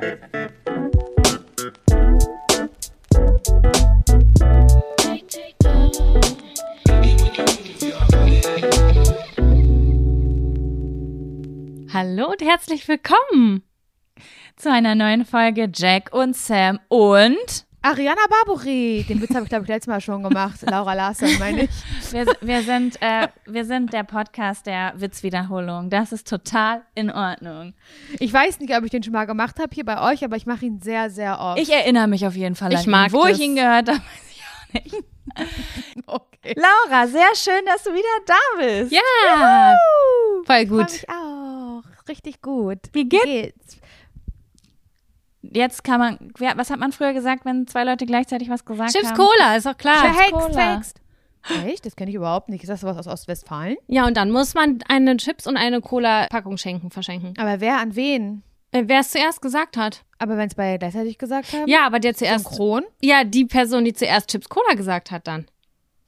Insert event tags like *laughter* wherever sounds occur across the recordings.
Hallo und herzlich willkommen zu einer neuen Folge Jack und Sam und Ariana Barbori. Den Witz habe ich, glaube ich, letztes Mal schon gemacht. Laura Larson, meine ich. wir, wir, sind, äh, wir sind der Podcast der Witzwiederholung. Das ist total in Ordnung. Ich weiß nicht, ob ich den schon mal gemacht habe hier bei euch, aber ich mache ihn sehr, sehr oft. Ich erinnere mich auf jeden Fall ich an mag ihn. Wo das. ich ihn gehört habe, *laughs* weiß ich auch nicht. *laughs* Okay. Laura, sehr schön, dass du wieder da bist. Ja, Juhu. voll gut. Ich auch. Richtig gut. Wie, geht's? Wie geht's? Jetzt kann man, was hat man früher gesagt, wenn zwei Leute gleichzeitig was gesagt Chips haben? Chips Cola, ist doch klar. Verhext, verhext. Echt? Das kenne ich überhaupt nicht. Ist das was aus Ostwestfalen? Ja, und dann muss man eine Chips und eine Cola-Packung schenken, verschenken. Aber wer an wen? Äh, wer es zuerst gesagt hat. Aber wenn es beide gleichzeitig gesagt haben? Ja, aber der zuerst. Synchron? Ja, die Person, die zuerst Chips Cola gesagt hat, dann.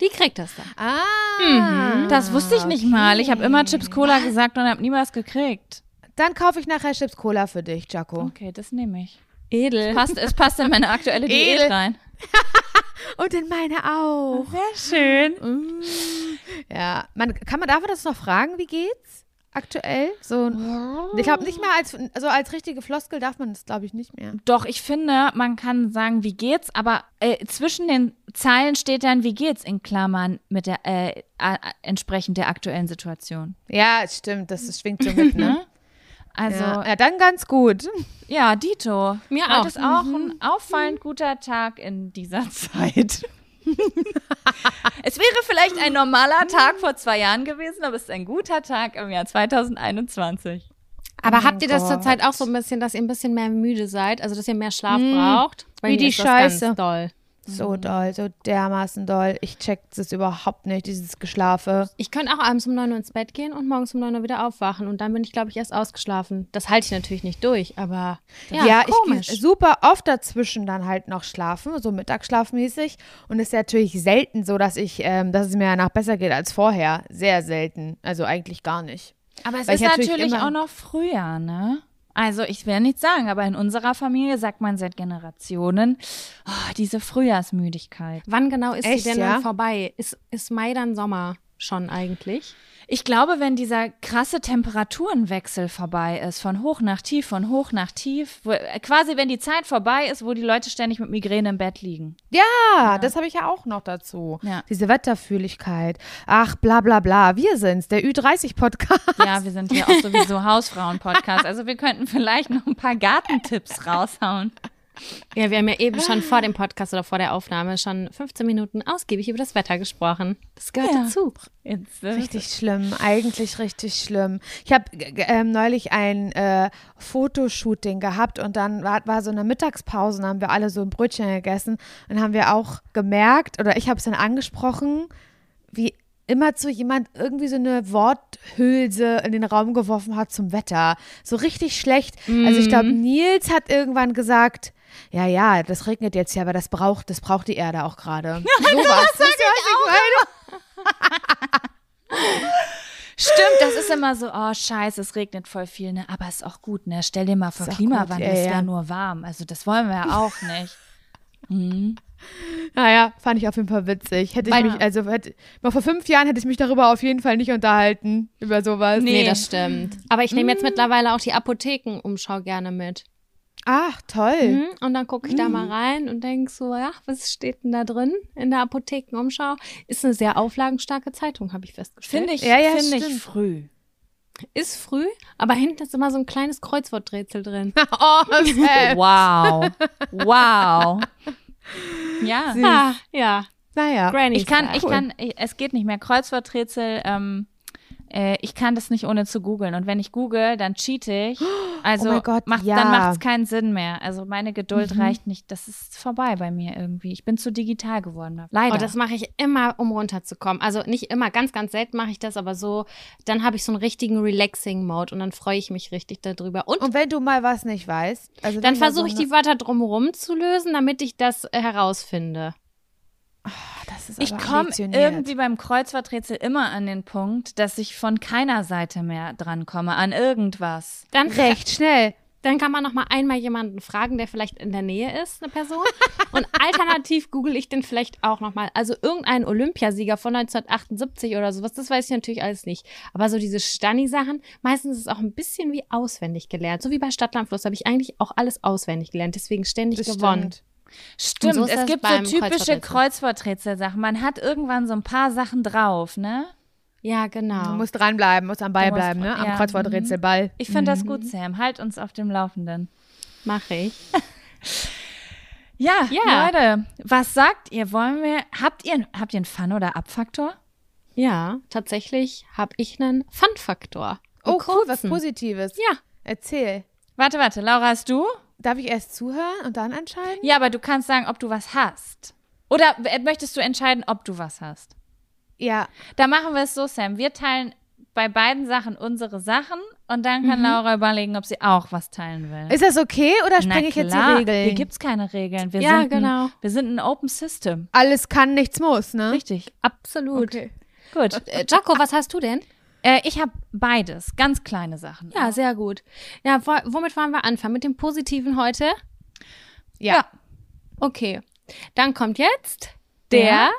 Die kriegt das dann. Ah. Mhm. Das wusste ich nicht okay. mal. Ich habe immer Chips Cola gesagt und habe nie was gekriegt. Dann kaufe ich nachher Chips Cola für dich, Jaco. Okay, das nehme ich. Edel. Es passt, es passt in meine aktuelle Diät Edel. rein. *laughs* Und in meine auch. Sehr schön. Mm. Ja, man, kann man, darf man das noch fragen, wie geht's? Aktuell? So, ich glaube nicht mehr als, also als richtige Floskel darf man das, glaube ich, nicht mehr. Doch, ich finde, man kann sagen, wie geht's, aber äh, zwischen den Zeilen steht dann, wie geht's in Klammern mit der, äh, entsprechend der aktuellen Situation. Ja, stimmt, das, das schwingt so mit, ne? *laughs* Also, ja, ja, dann ganz gut. Ja, Dito. Mir Heute auch. ist auch mhm. ein auffallend guter Tag in dieser *laughs* Zeit. *laughs* es wäre vielleicht ein normaler Tag vor zwei Jahren gewesen, aber es ist ein guter Tag im Jahr 2021. Aber oh habt ihr das zurzeit auch so ein bisschen, dass ihr ein bisschen mehr müde seid? Also, dass ihr mehr Schlaf mhm. braucht? Wie die Scheiße. So mhm. doll, so dermaßen doll. Ich check das überhaupt nicht, dieses Geschlafe. Ich könnte auch abends um 9 Uhr ins Bett gehen und morgens um 9 Uhr wieder aufwachen und dann bin ich, glaube ich, erst ausgeschlafen. Das halte ich natürlich nicht durch, aber ja, ja ich gehe super oft dazwischen dann halt noch schlafen, so Mittagsschlafmäßig. Und es ist natürlich selten so, dass ich, ähm, dass es mir danach besser geht als vorher. Sehr selten. Also eigentlich gar nicht. Aber es Weil ist natürlich, natürlich auch noch früher, ne? Also ich will nicht sagen, aber in unserer Familie sagt man seit Generationen, oh, diese Frühjahrsmüdigkeit. Wann genau ist Echt, sie denn ja? vorbei? Ist, ist Mai dann Sommer schon eigentlich? Ich glaube, wenn dieser krasse Temperaturenwechsel vorbei ist, von hoch nach tief, von hoch nach tief, wo, äh, quasi wenn die Zeit vorbei ist, wo die Leute ständig mit Migräne im Bett liegen. Ja, ja. das habe ich ja auch noch dazu. Ja. Diese Wetterfühligkeit. Ach, bla bla bla. Wir sind's, der Ü30-Podcast. Ja, wir sind hier auch sowieso Hausfrauen-Podcast. Also wir könnten vielleicht noch ein paar Gartentipps raushauen. Ja, wir haben ja eben schon vor dem Podcast oder vor der Aufnahme schon 15 Minuten ausgiebig über das Wetter gesprochen. Das gehört ja. dazu. Jetzt, richtig schlimm, eigentlich richtig schlimm. Ich habe ähm, neulich ein äh, Fotoshooting gehabt und dann war, war so eine Mittagspause und haben wir alle so ein Brötchen gegessen und haben wir auch gemerkt, oder ich habe es dann angesprochen, wie immer zu jemand irgendwie so eine Worthülse in den Raum geworfen hat zum Wetter. So richtig schlecht. Mm. Also ich glaube, mhm. Nils hat irgendwann gesagt, ja, ja, das regnet jetzt ja, aber das braucht, das braucht die Erde auch gerade. *laughs* so was. Das, das ich auch. *laughs* Stimmt, das ist immer so, oh scheiße, es regnet voll viel, ne? Aber ist auch gut, ne? Stell dir mal vor, Klimawandel, es wäre ja. nur warm. Also das wollen wir ja auch nicht. *laughs* Mhm. Naja, fand ich auf jeden Fall witzig. Hätte ich mich, also hätte, mal vor fünf Jahren hätte ich mich darüber auf jeden Fall nicht unterhalten, über sowas. Nee, nee das stimmt. Aber ich nehme jetzt mhm. mittlerweile auch die Apothekenumschau gerne mit. Ach, toll. Mhm. Und dann gucke ich mhm. da mal rein und denke so, ja, was steht denn da drin in der Apothekenumschau? Ist eine sehr auflagenstarke Zeitung, habe ich festgestellt. Finde ich, ja, ja, finde ich früh. Ist früh, aber hinten ist immer so ein kleines Kreuzworträtsel drin. *laughs* oh, wow. Wow. Ja. Ah, ja. Naja. Granny ich kann, ich kann, es geht nicht mehr. Kreuzworträtsel, ähm, äh, ich kann das nicht ohne zu googeln. Und wenn ich google, dann cheate ich. *gasps* Also oh Gott, macht, ja. dann macht es keinen Sinn mehr. Also meine Geduld mhm. reicht nicht. Das ist vorbei bei mir irgendwie. Ich bin zu digital geworden. Leider. Oh, das mache ich immer, um runterzukommen. Also nicht immer, ganz, ganz selten mache ich das, aber so, dann habe ich so einen richtigen Relaxing-Mode und dann freue ich mich richtig darüber. Und, und wenn du mal was nicht weißt, also dann versuche ich die Wörter drumherum zu lösen, damit ich das herausfinde. Oh, ich komme irgendwie beim Kreuzworträtsel immer an den Punkt, dass ich von keiner Seite mehr drankomme, an irgendwas. Dann *laughs* recht schnell. Dann kann man noch mal einmal jemanden fragen, der vielleicht in der Nähe ist, eine Person. Und *laughs* alternativ google ich den vielleicht auch noch mal. Also irgendein Olympiasieger von 1978 oder sowas, das weiß ich natürlich alles nicht. Aber so diese Stani-Sachen, meistens ist es auch ein bisschen wie auswendig gelernt. So wie bei Stadtlandfluss habe ich eigentlich auch alles auswendig gelernt. Deswegen ständig Das gewonnen. stimmt. Stimmt, so es gibt so typische Kreuzworträtsel. Kreuzworträtsel-Sachen. Man hat irgendwann so ein paar Sachen drauf, ne? Ja, genau. Du musst dranbleiben, musst am Ball musst- bleiben, ne? Am ja, Kreuzworträtselball. Ich finde das gut, Sam. Halt uns auf dem Laufenden. Mache ich. *laughs* Ja, Ja. Leute, was sagt ihr? Wollen wir, habt ihr, habt ihr einen Fun- oder Abfaktor? Ja, tatsächlich habe ich einen Fun-Faktor. Oh, cool, was. Positives. Ja. Erzähl. Warte, warte, Laura, hast du? Darf ich erst zuhören und dann entscheiden? Ja, aber du kannst sagen, ob du was hast. Oder möchtest du entscheiden, ob du was hast? Ja. Da machen wir es so, Sam. Wir teilen bei beiden Sachen unsere Sachen und dann kann Laura überlegen, ob sie auch was teilen will. Ist das okay oder springe ich jetzt die Regeln? Hier gibt's keine Regeln. Wir Ja, sind genau. Ein, wir sind ein Open System. Alles kann, nichts muss, ne? Richtig. Absolut. Okay. Gut. *laughs* Äh, Jaco, was hast du denn? Äh, ich habe beides. Ganz kleine Sachen. Ja, sehr gut. Ja, wo, womit wollen wir anfangen? Mit dem Positiven heute? Ja. Ja. Okay. Dann kommt jetzt der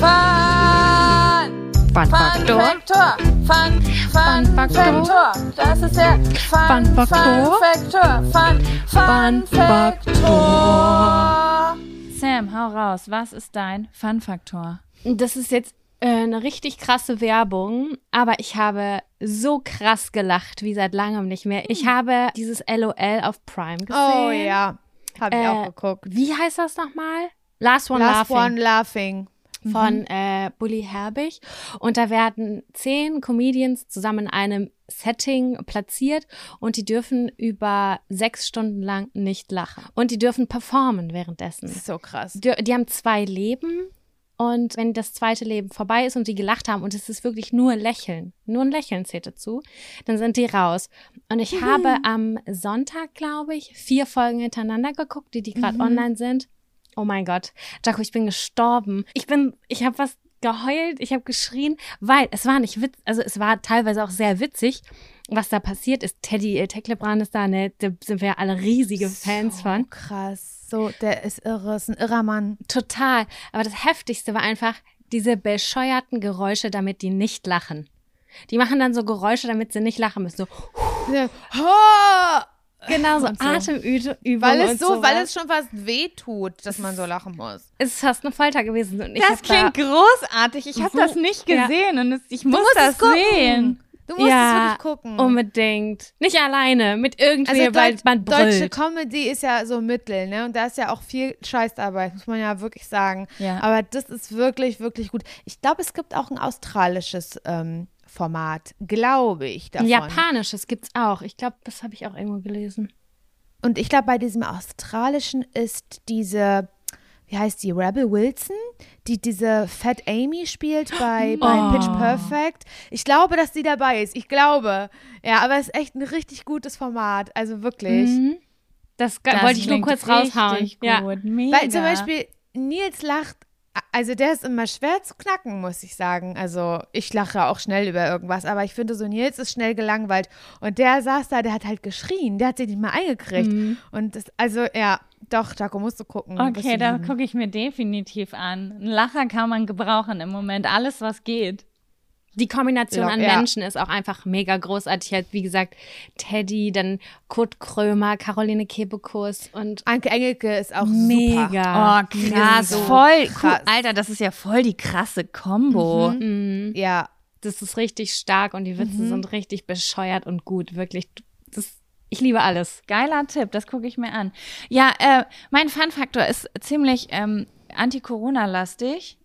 Fun! Fun-Faktor. Faktor. Fun, Fun, Faktor. Faktor. Das ist der Fun, Fun Faktor. Faktor. Fun, Fun, Fun Faktor. Sam, hau raus. Was ist dein Fun Faktor? Das ist jetzt eine richtig krasse Werbung, aber ich habe so krass gelacht wie seit langem nicht mehr. Ich habe dieses LOL auf Prime gesehen. Oh ja. Habe ich Äh, auch geguckt. Wie heißt das nochmal? Last One Last Laughing. One Laughing. von äh, Bully Herbig. Und da werden zehn Comedians zusammen in einem Setting platziert und die dürfen über sechs Stunden lang nicht lachen. Und die dürfen performen währenddessen. So krass. Die, die haben zwei Leben und wenn das zweite Leben vorbei ist und die gelacht haben und es ist wirklich nur Lächeln, nur ein Lächeln zählt dazu, dann sind die raus. Und ich habe am Sonntag, glaube ich, vier Folgen hintereinander geguckt, die die gerade online sind. Oh mein Gott, Jaco, ich bin gestorben. Ich bin, ich habe was geheult, ich habe geschrien, weil es war nicht witz, also es war teilweise auch sehr witzig, was da passiert ist. Teddy äh, Tecklebrand ist da, ne, da sind wir alle riesige Fans von. So krass. So, der ist irre, ist ein irrer Mann. Total. Aber das Heftigste war einfach diese bescheuerten Geräusche, damit die nicht lachen. Die machen dann so Geräusche, damit sie nicht lachen müssen. So, Oh! *laughs* genau so. Atemübungen Weil es so, sowas. weil es schon fast weh tut, dass man so lachen muss. es ist fast eine Folter gewesen. Das hab da, klingt großartig. Ich habe So- das nicht Ja. gesehen und es, ich muss das sehen. Du musst ja, es wirklich gucken. unbedingt. Nicht alleine, mit irgendwie, also weil man deutsche brüllt. Comedy ist ja so Mittel, ne? Und da ist ja auch viel Scheißarbeit, muss man ja wirklich sagen. Ja. Aber das ist wirklich, wirklich gut. Ich glaube, es gibt auch ein australisches ähm, Format, glaube ich, davon. Japanisches gibt's auch. Ich glaube, das habe ich auch irgendwo gelesen. Und ich glaube, bei diesem australischen ist diese, wie heißt die, Rebel Wilson, die diese Fat Amy spielt bei, *gasps* bei Oh. Pitch Perfect. Ich glaube, dass die dabei ist. Ich glaube. Ja, aber es ist echt ein richtig gutes Format. Also wirklich. Mhm. Das, Das wollte ich nur kurz raushauen. richtig Ja. Gut. Mega. Weil zum Beispiel Nils lacht, also der ist immer schwer zu knacken, muss ich sagen. Also ich lache auch schnell über irgendwas, aber ich finde so, Nils ist schnell gelangweilt. Und der saß da, der hat halt geschrien, der hat sich nicht mal eingekriegt. Mhm. Und das, also ja, doch, Jaco, musst du gucken. Okay, da gucke ich mir definitiv an. Ein Lacher kann man gebrauchen im Moment. Alles, was geht. Die Kombination Lock- an ja. Menschen ist auch einfach mega großartig. Halt, wie gesagt, Teddy, dann Kurt Krömer, Caroline Kebekus und Anke Engelke ist auch super. mega. Oh, krass. So voll krass. cool. Alter, das ist ja voll die krasse Kombo. Mhm. Ja, Das ist richtig stark und die Witze Mhm. sind richtig bescheuert und gut. Wirklich. Das, ich liebe alles. Geiler Tipp, das gucke ich mir an. Ja, äh, mein Fun-Faktor ist ziemlich ähm, anti-Corona-lastig.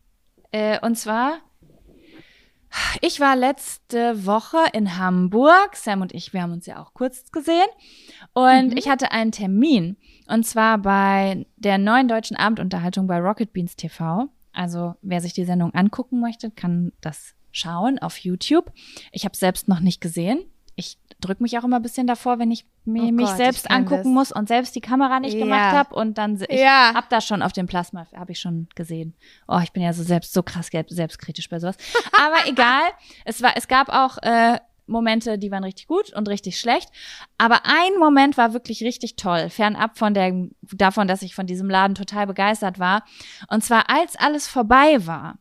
Äh, und zwar, ich war letzte Woche in Hamburg. Sam und ich, wir haben uns ja auch kurz gesehen. Und ich hatte einen Termin. Und zwar bei der neuen deutschen Abendunterhaltung bei Rocket Beans TV. Also, wer sich die Sendung angucken möchte, kann das schauen auf YouTube. Ich habe selbst noch nicht gesehen. Ich drücke mich auch immer ein bisschen davor, wenn ich mir, Oh mich Gott, selbst angucken muss und selbst die Kamera nicht Ja. gemacht habe und dann ich Ja. hab das schon auf dem Plasma habe ich schon gesehen. Oh, ich bin ja so selbst so krass selbstkritisch bei sowas. *laughs* Aber egal, es war es gab auch äh, Momente, die waren richtig gut und richtig schlecht. Aber ein Moment war wirklich richtig toll, fernab von der, davon, dass ich von diesem Laden total begeistert war. Und zwar, als alles vorbei war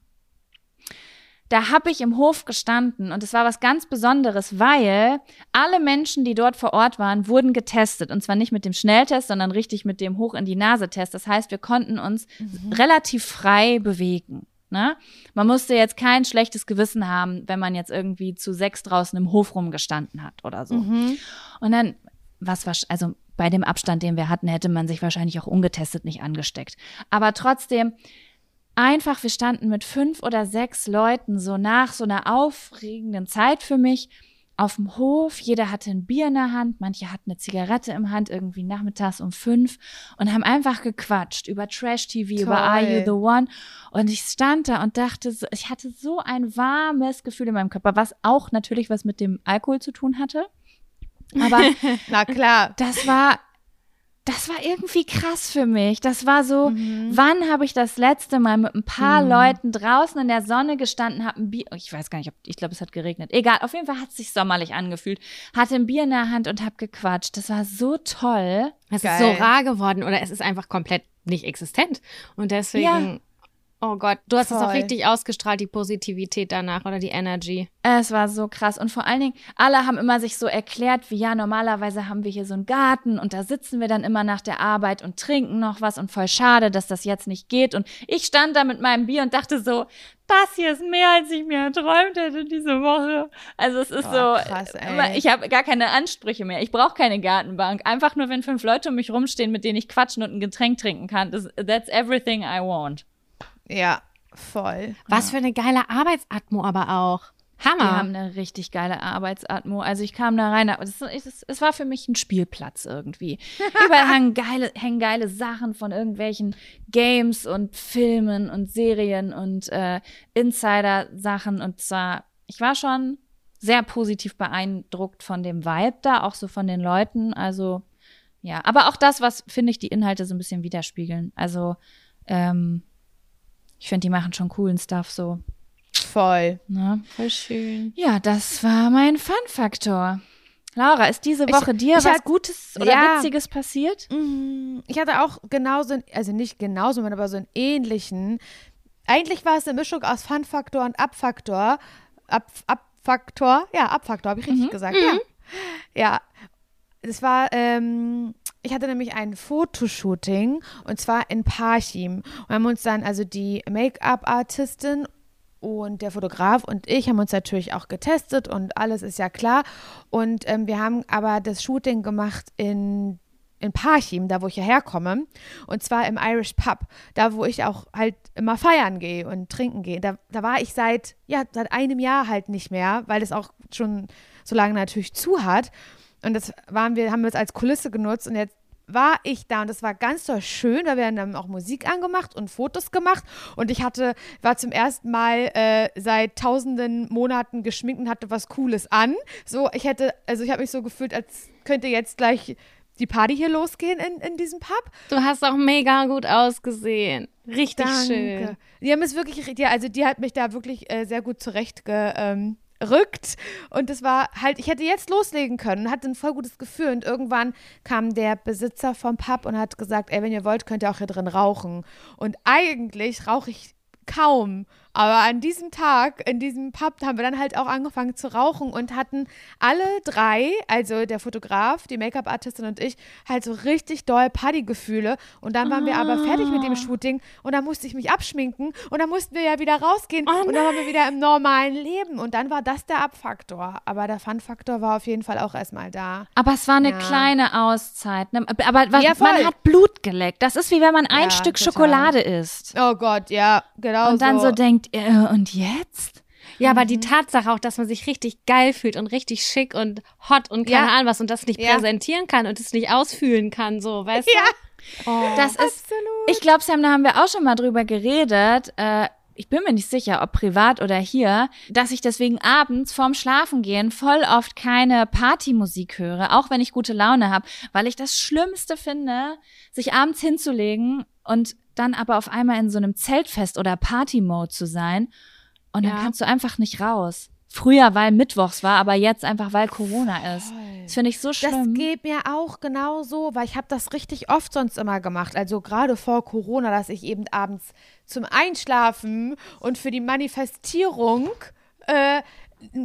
da habe ich im Hof gestanden und es war was ganz Besonderes, weil alle Menschen, die dort vor Ort waren, wurden getestet. Und zwar nicht mit dem Schnelltest, sondern richtig mit dem Hoch in die Nase-Test. Das heißt, wir konnten uns mhm. relativ frei bewegen. Ne? Man musste jetzt kein schlechtes Gewissen haben, wenn man jetzt irgendwie zu sechs draußen im Hof rumgestanden hat oder so. Mhm. Und dann, was war, also bei dem Abstand, den wir hatten, hätte man sich wahrscheinlich auch ungetestet nicht angesteckt. Aber trotzdem, einfach, wir standen mit fünf oder sechs Leuten so nach so einer aufregenden Zeit für mich auf dem Hof. Jeder hatte ein Bier in der Hand, manche hatten eine Zigarette im Hand, irgendwie nachmittags um fünf und haben einfach gequatscht über Trash-TV, über Are You the One. Und ich stand da und dachte, ich hatte so ein warmes Gefühl in meinem Körper, was auch natürlich was mit dem Alkohol zu tun hatte. Aber *laughs* na klar, das war das war irgendwie krass für mich. Das war so, mhm. wann habe ich das letzte Mal mit ein paar mhm. Leuten draußen in der Sonne gestanden, habe ein Bier, ich weiß gar nicht, ob, ich glaube, es hat geregnet. Egal, auf jeden Fall hat es sich sommerlich angefühlt. Hatte ein Bier in der Hand und habe gequatscht. Das war so toll. Es Geil. ist so rar geworden oder es ist einfach komplett nicht existent. Und deswegen ja. Oh Gott, du hast es auch richtig ausgestrahlt, die Positivität danach oder die Energy. Es war so krass. Und vor allen Dingen, alle haben immer sich so erklärt, wie ja, normalerweise haben wir hier so einen Garten und da sitzen wir dann immer nach der Arbeit und trinken noch was und voll schade, dass das jetzt nicht geht. Und ich stand da mit meinem Bier und dachte so, das hier ist mehr, als ich mir erträumt hätte diese Woche. Also es ist oh, so, krass, ich habe gar keine Ansprüche mehr. Ich brauche keine Gartenbank. Einfach nur, wenn fünf Leute um mich rumstehen, mit denen ich quatschen und ein Getränk trinken kann. That's everything I want. Ja, voll. Was für eine geile Arbeitsatmo aber auch. Hammer. Die haben eine richtig geile Arbeitsatmo. Also ich kam da rein, es, es, es war für mich ein Spielplatz irgendwie. *laughs* Überall hängen geile, hängen geile Sachen von irgendwelchen Games und Filmen und Serien und äh, Insider-Sachen. Und zwar, ich war schon sehr positiv beeindruckt von dem Vibe da, auch so von den Leuten. Also ja, aber auch das, was finde ich die Inhalte so ein bisschen widerspiegeln. Also ähm, ich finde, die machen schon coolen Stuff so. Voll. Na? Voll schön. Ja, das war mein Fun-Faktor. Laura, ist diese Woche ich, dir ich was hat, Gutes oder ja, Witziges passiert? Mhm. Ich hatte auch genauso, also nicht genauso, aber so einen ähnlichen. Eigentlich war es eine Mischung aus Fun-Faktor und Abfaktor. Ab, Abfaktor, ja, Abfaktor, habe ich richtig mhm. gesagt, mhm. ja. Ja, es war, ähm, ich hatte nämlich ein Fotoshooting und zwar in Parchim. Und haben uns dann, also die Make-up-Artistin und der Fotograf und ich haben uns natürlich auch getestet und alles ist ja klar. Und ähm, wir haben aber das Shooting gemacht in in Parchim, da wo ich ja herkomme, und zwar im Irish Pub, da wo ich auch halt immer feiern gehe und trinken gehe. Da, da war ich seit, ja, seit einem Jahr halt nicht mehr, weil es auch schon so lange natürlich zu hat. Und das waren wir, haben wir es als Kulisse genutzt und jetzt war ich da und das war ganz toll schön. Da werden dann auch Musik angemacht und Fotos gemacht und ich hatte, war zum ersten Mal äh, seit tausenden Monaten geschminkt und hatte was Cooles an. So, ich hätte, also ich habe mich so gefühlt, als könnte jetzt gleich die Party hier losgehen in, in diesem Pub. Du hast auch mega gut ausgesehen. Richtig Danke. schön. Die haben es wirklich, ja, also die hat mich da wirklich äh, sehr gut zurecht ge, ähm, rückt. Und es war halt, ich hätte jetzt loslegen können, hatte ein voll gutes Gefühl. Und irgendwann kam der Besitzer vom Pub und hat gesagt, ey, wenn ihr wollt, könnt ihr auch hier drin rauchen. Und eigentlich rauche ich kaum. Aber an diesem Tag, in diesem Pub, haben wir dann halt auch angefangen zu rauchen und hatten alle drei, also der Fotograf, die Make-up-Artistin und ich, halt so richtig doll Partygefühle. Und dann waren ah. wir aber fertig mit dem ah. Shooting und dann musste ich mich abschminken und dann mussten wir ja wieder rausgehen oh und dann waren wir wieder im normalen Leben. Und dann war das der Abfaktor. Aber der Fun-Faktor war auf jeden Fall auch erstmal da. Aber es war eine ja. kleine Auszeit. Ne? Aber was, ja, man hat Blut geleckt. Das ist wie wenn man ein ja, Stück total. Schokolade isst. Oh Gott, ja, genau. Und dann so, so denkt, äh, und jetzt? Ja, aber die mhm. Tatsache auch, dass man sich richtig geil fühlt und richtig schick und hot und keine ja. Ahnung was und das nicht ja. präsentieren kann und es nicht ausfühlen kann, so, weißt ja. du? Oh. Das ist, Absolut. ich glaube, Sam, da haben wir auch schon mal drüber geredet. Äh, ich bin mir nicht sicher, ob privat oder hier, dass ich deswegen abends vorm Schlafengehen voll oft keine Partymusik höre, auch wenn ich gute Laune habe, weil ich das Schlimmste finde, sich abends hinzulegen und dann aber auf einmal in so einem Zeltfest oder Party-Mode zu sein und dann ja. kannst du einfach nicht raus. früher, weil Mittwochs war, aber jetzt einfach, weil Corona ist. Das finde ich so Das schlimm. geht mir auch genauso, weil ich habe das richtig oft sonst immer gemacht. Also gerade vor Corona, dass ich eben abends zum Einschlafen und für die Manifestierung äh,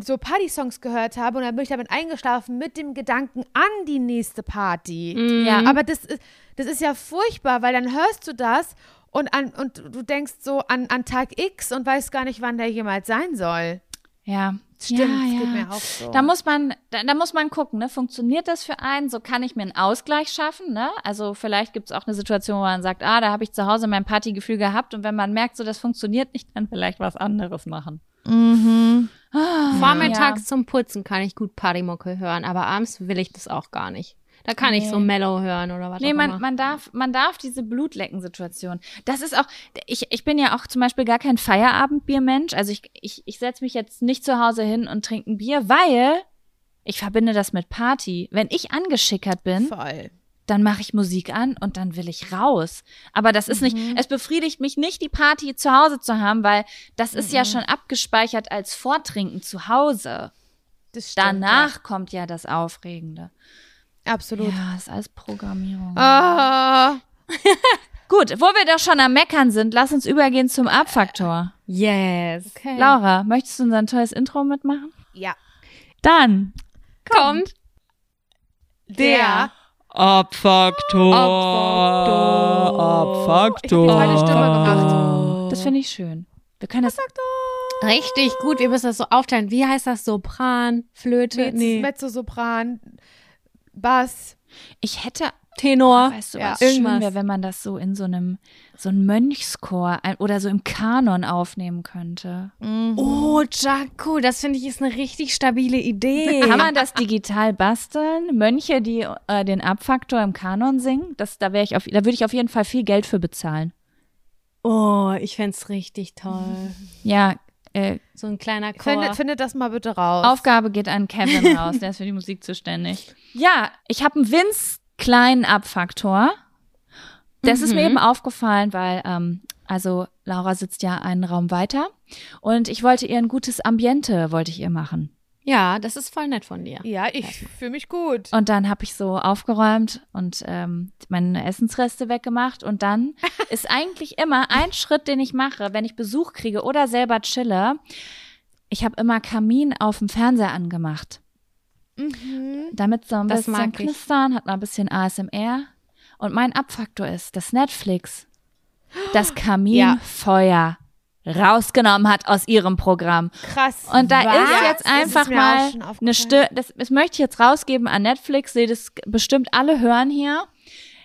so Party-Songs gehört habe und dann bin ich damit eingeschlafen mit dem Gedanken an die nächste Party. Ja. Aber das ist, das ist ja furchtbar, weil dann hörst du das und, an, und du denkst so an, an Tag X und weißt gar nicht, wann der jemals sein soll. Ja. Stimmt, ja, das ja. geht mir auch so. Da muss man, da, da muss man gucken, ne? Funktioniert das für einen? So kann ich mir einen Ausgleich schaffen, ne? Also vielleicht gibt es auch eine Situation, wo man sagt, ah, da habe ich zu Hause mein Partygefühl gehabt und wenn man merkt, so das funktioniert nicht, dann vielleicht was anderes machen. Vormittags zum Putzen kann ich gut Partymucke hören, aber abends will ich das auch gar nicht. Da kann ich so Nee. Mellow hören oder was Nee, auch man, immer. man darf, man darf diese Blutlecken-Situation. Das ist auch, ich, ich bin ja auch zum Beispiel gar kein Feierabendbiermensch. Also ich, ich, ich setze mich jetzt nicht zu Hause hin und trinke ein Bier, weil ich verbinde das mit Party. Wenn ich angeschickert bin, Voll. Dann mache ich Musik an und dann will ich raus. Aber das ist nicht, es befriedigt mich nicht, die Party zu Hause zu haben, weil das ist ja schon abgespeichert als Vortrinken zu Hause. Das stimmt, Danach kommt ja das Aufregende. Ja. Absolut. Ja, ist alles Programmierung. Ah. *laughs* Gut, wo wir doch schon am Meckern sind, lass uns übergehen zum Abfaktor. yes. Okay. Laura, möchtest du unser tolles Intro mitmachen? Ja. Dann kommt Der. Abfaktor. Ich Abfaktor. hab die zweite Stimme gemacht. Das finde ich schön. Wir können das. richtig gut. Wir müssen das so aufteilen. Wie heißt das? Sopran, Flöte? Mezz, nee. Mezzosopran, Bass. Ich hätte, Tenor. weißt du, Ja, was schön irgendwas. wäre, wenn man das so in so einem, so einem Mönchschor ein- oder so im Kanon aufnehmen könnte. Oh, Jaco, das finde ich ist eine richtig stabile Idee. *laughs* Kann man das digital basteln? Mönche, die äh, den Abfaktor im Kanon singen? Das, da wäre ich auf, da würde ich auf jeden Fall viel Geld für bezahlen. Oh, ich fände es richtig toll. *laughs* Ja, äh, So ein kleiner Chor. Findet, findet das mal bitte raus. Aufgabe geht an Kevin raus, der ist für die Musik zuständig. Ja, ich habe einen winz kleinen Abfaktor. Das ist mir eben aufgefallen, weil, ähm, also Laura sitzt ja einen Raum weiter und ich wollte ihr ein gutes Ambiente, wollte ich ihr machen. ja, das ist voll nett von dir. ja, ich fühle mich gut. Und dann habe ich so aufgeräumt und ähm, meine Essensreste weggemacht. Und dann *laughs* ist eigentlich immer ein Schritt, den ich mache, wenn ich Besuch kriege oder selber chille. Ich habe immer Kamin auf dem Fernseher angemacht. Damit so ein Das bisschen ich. knistern, hat noch ein bisschen ASMR. Und mein Abfaktor ist, dass Netflix das *gasps* Kaminfeuer rausgenommen hat aus ihrem Programm. Krass. Und da Was? ist jetzt Das einfach ist mal eine. Stimme, das, das möchte ich jetzt rausgeben an Netflix, seht es bestimmt alle hören hier.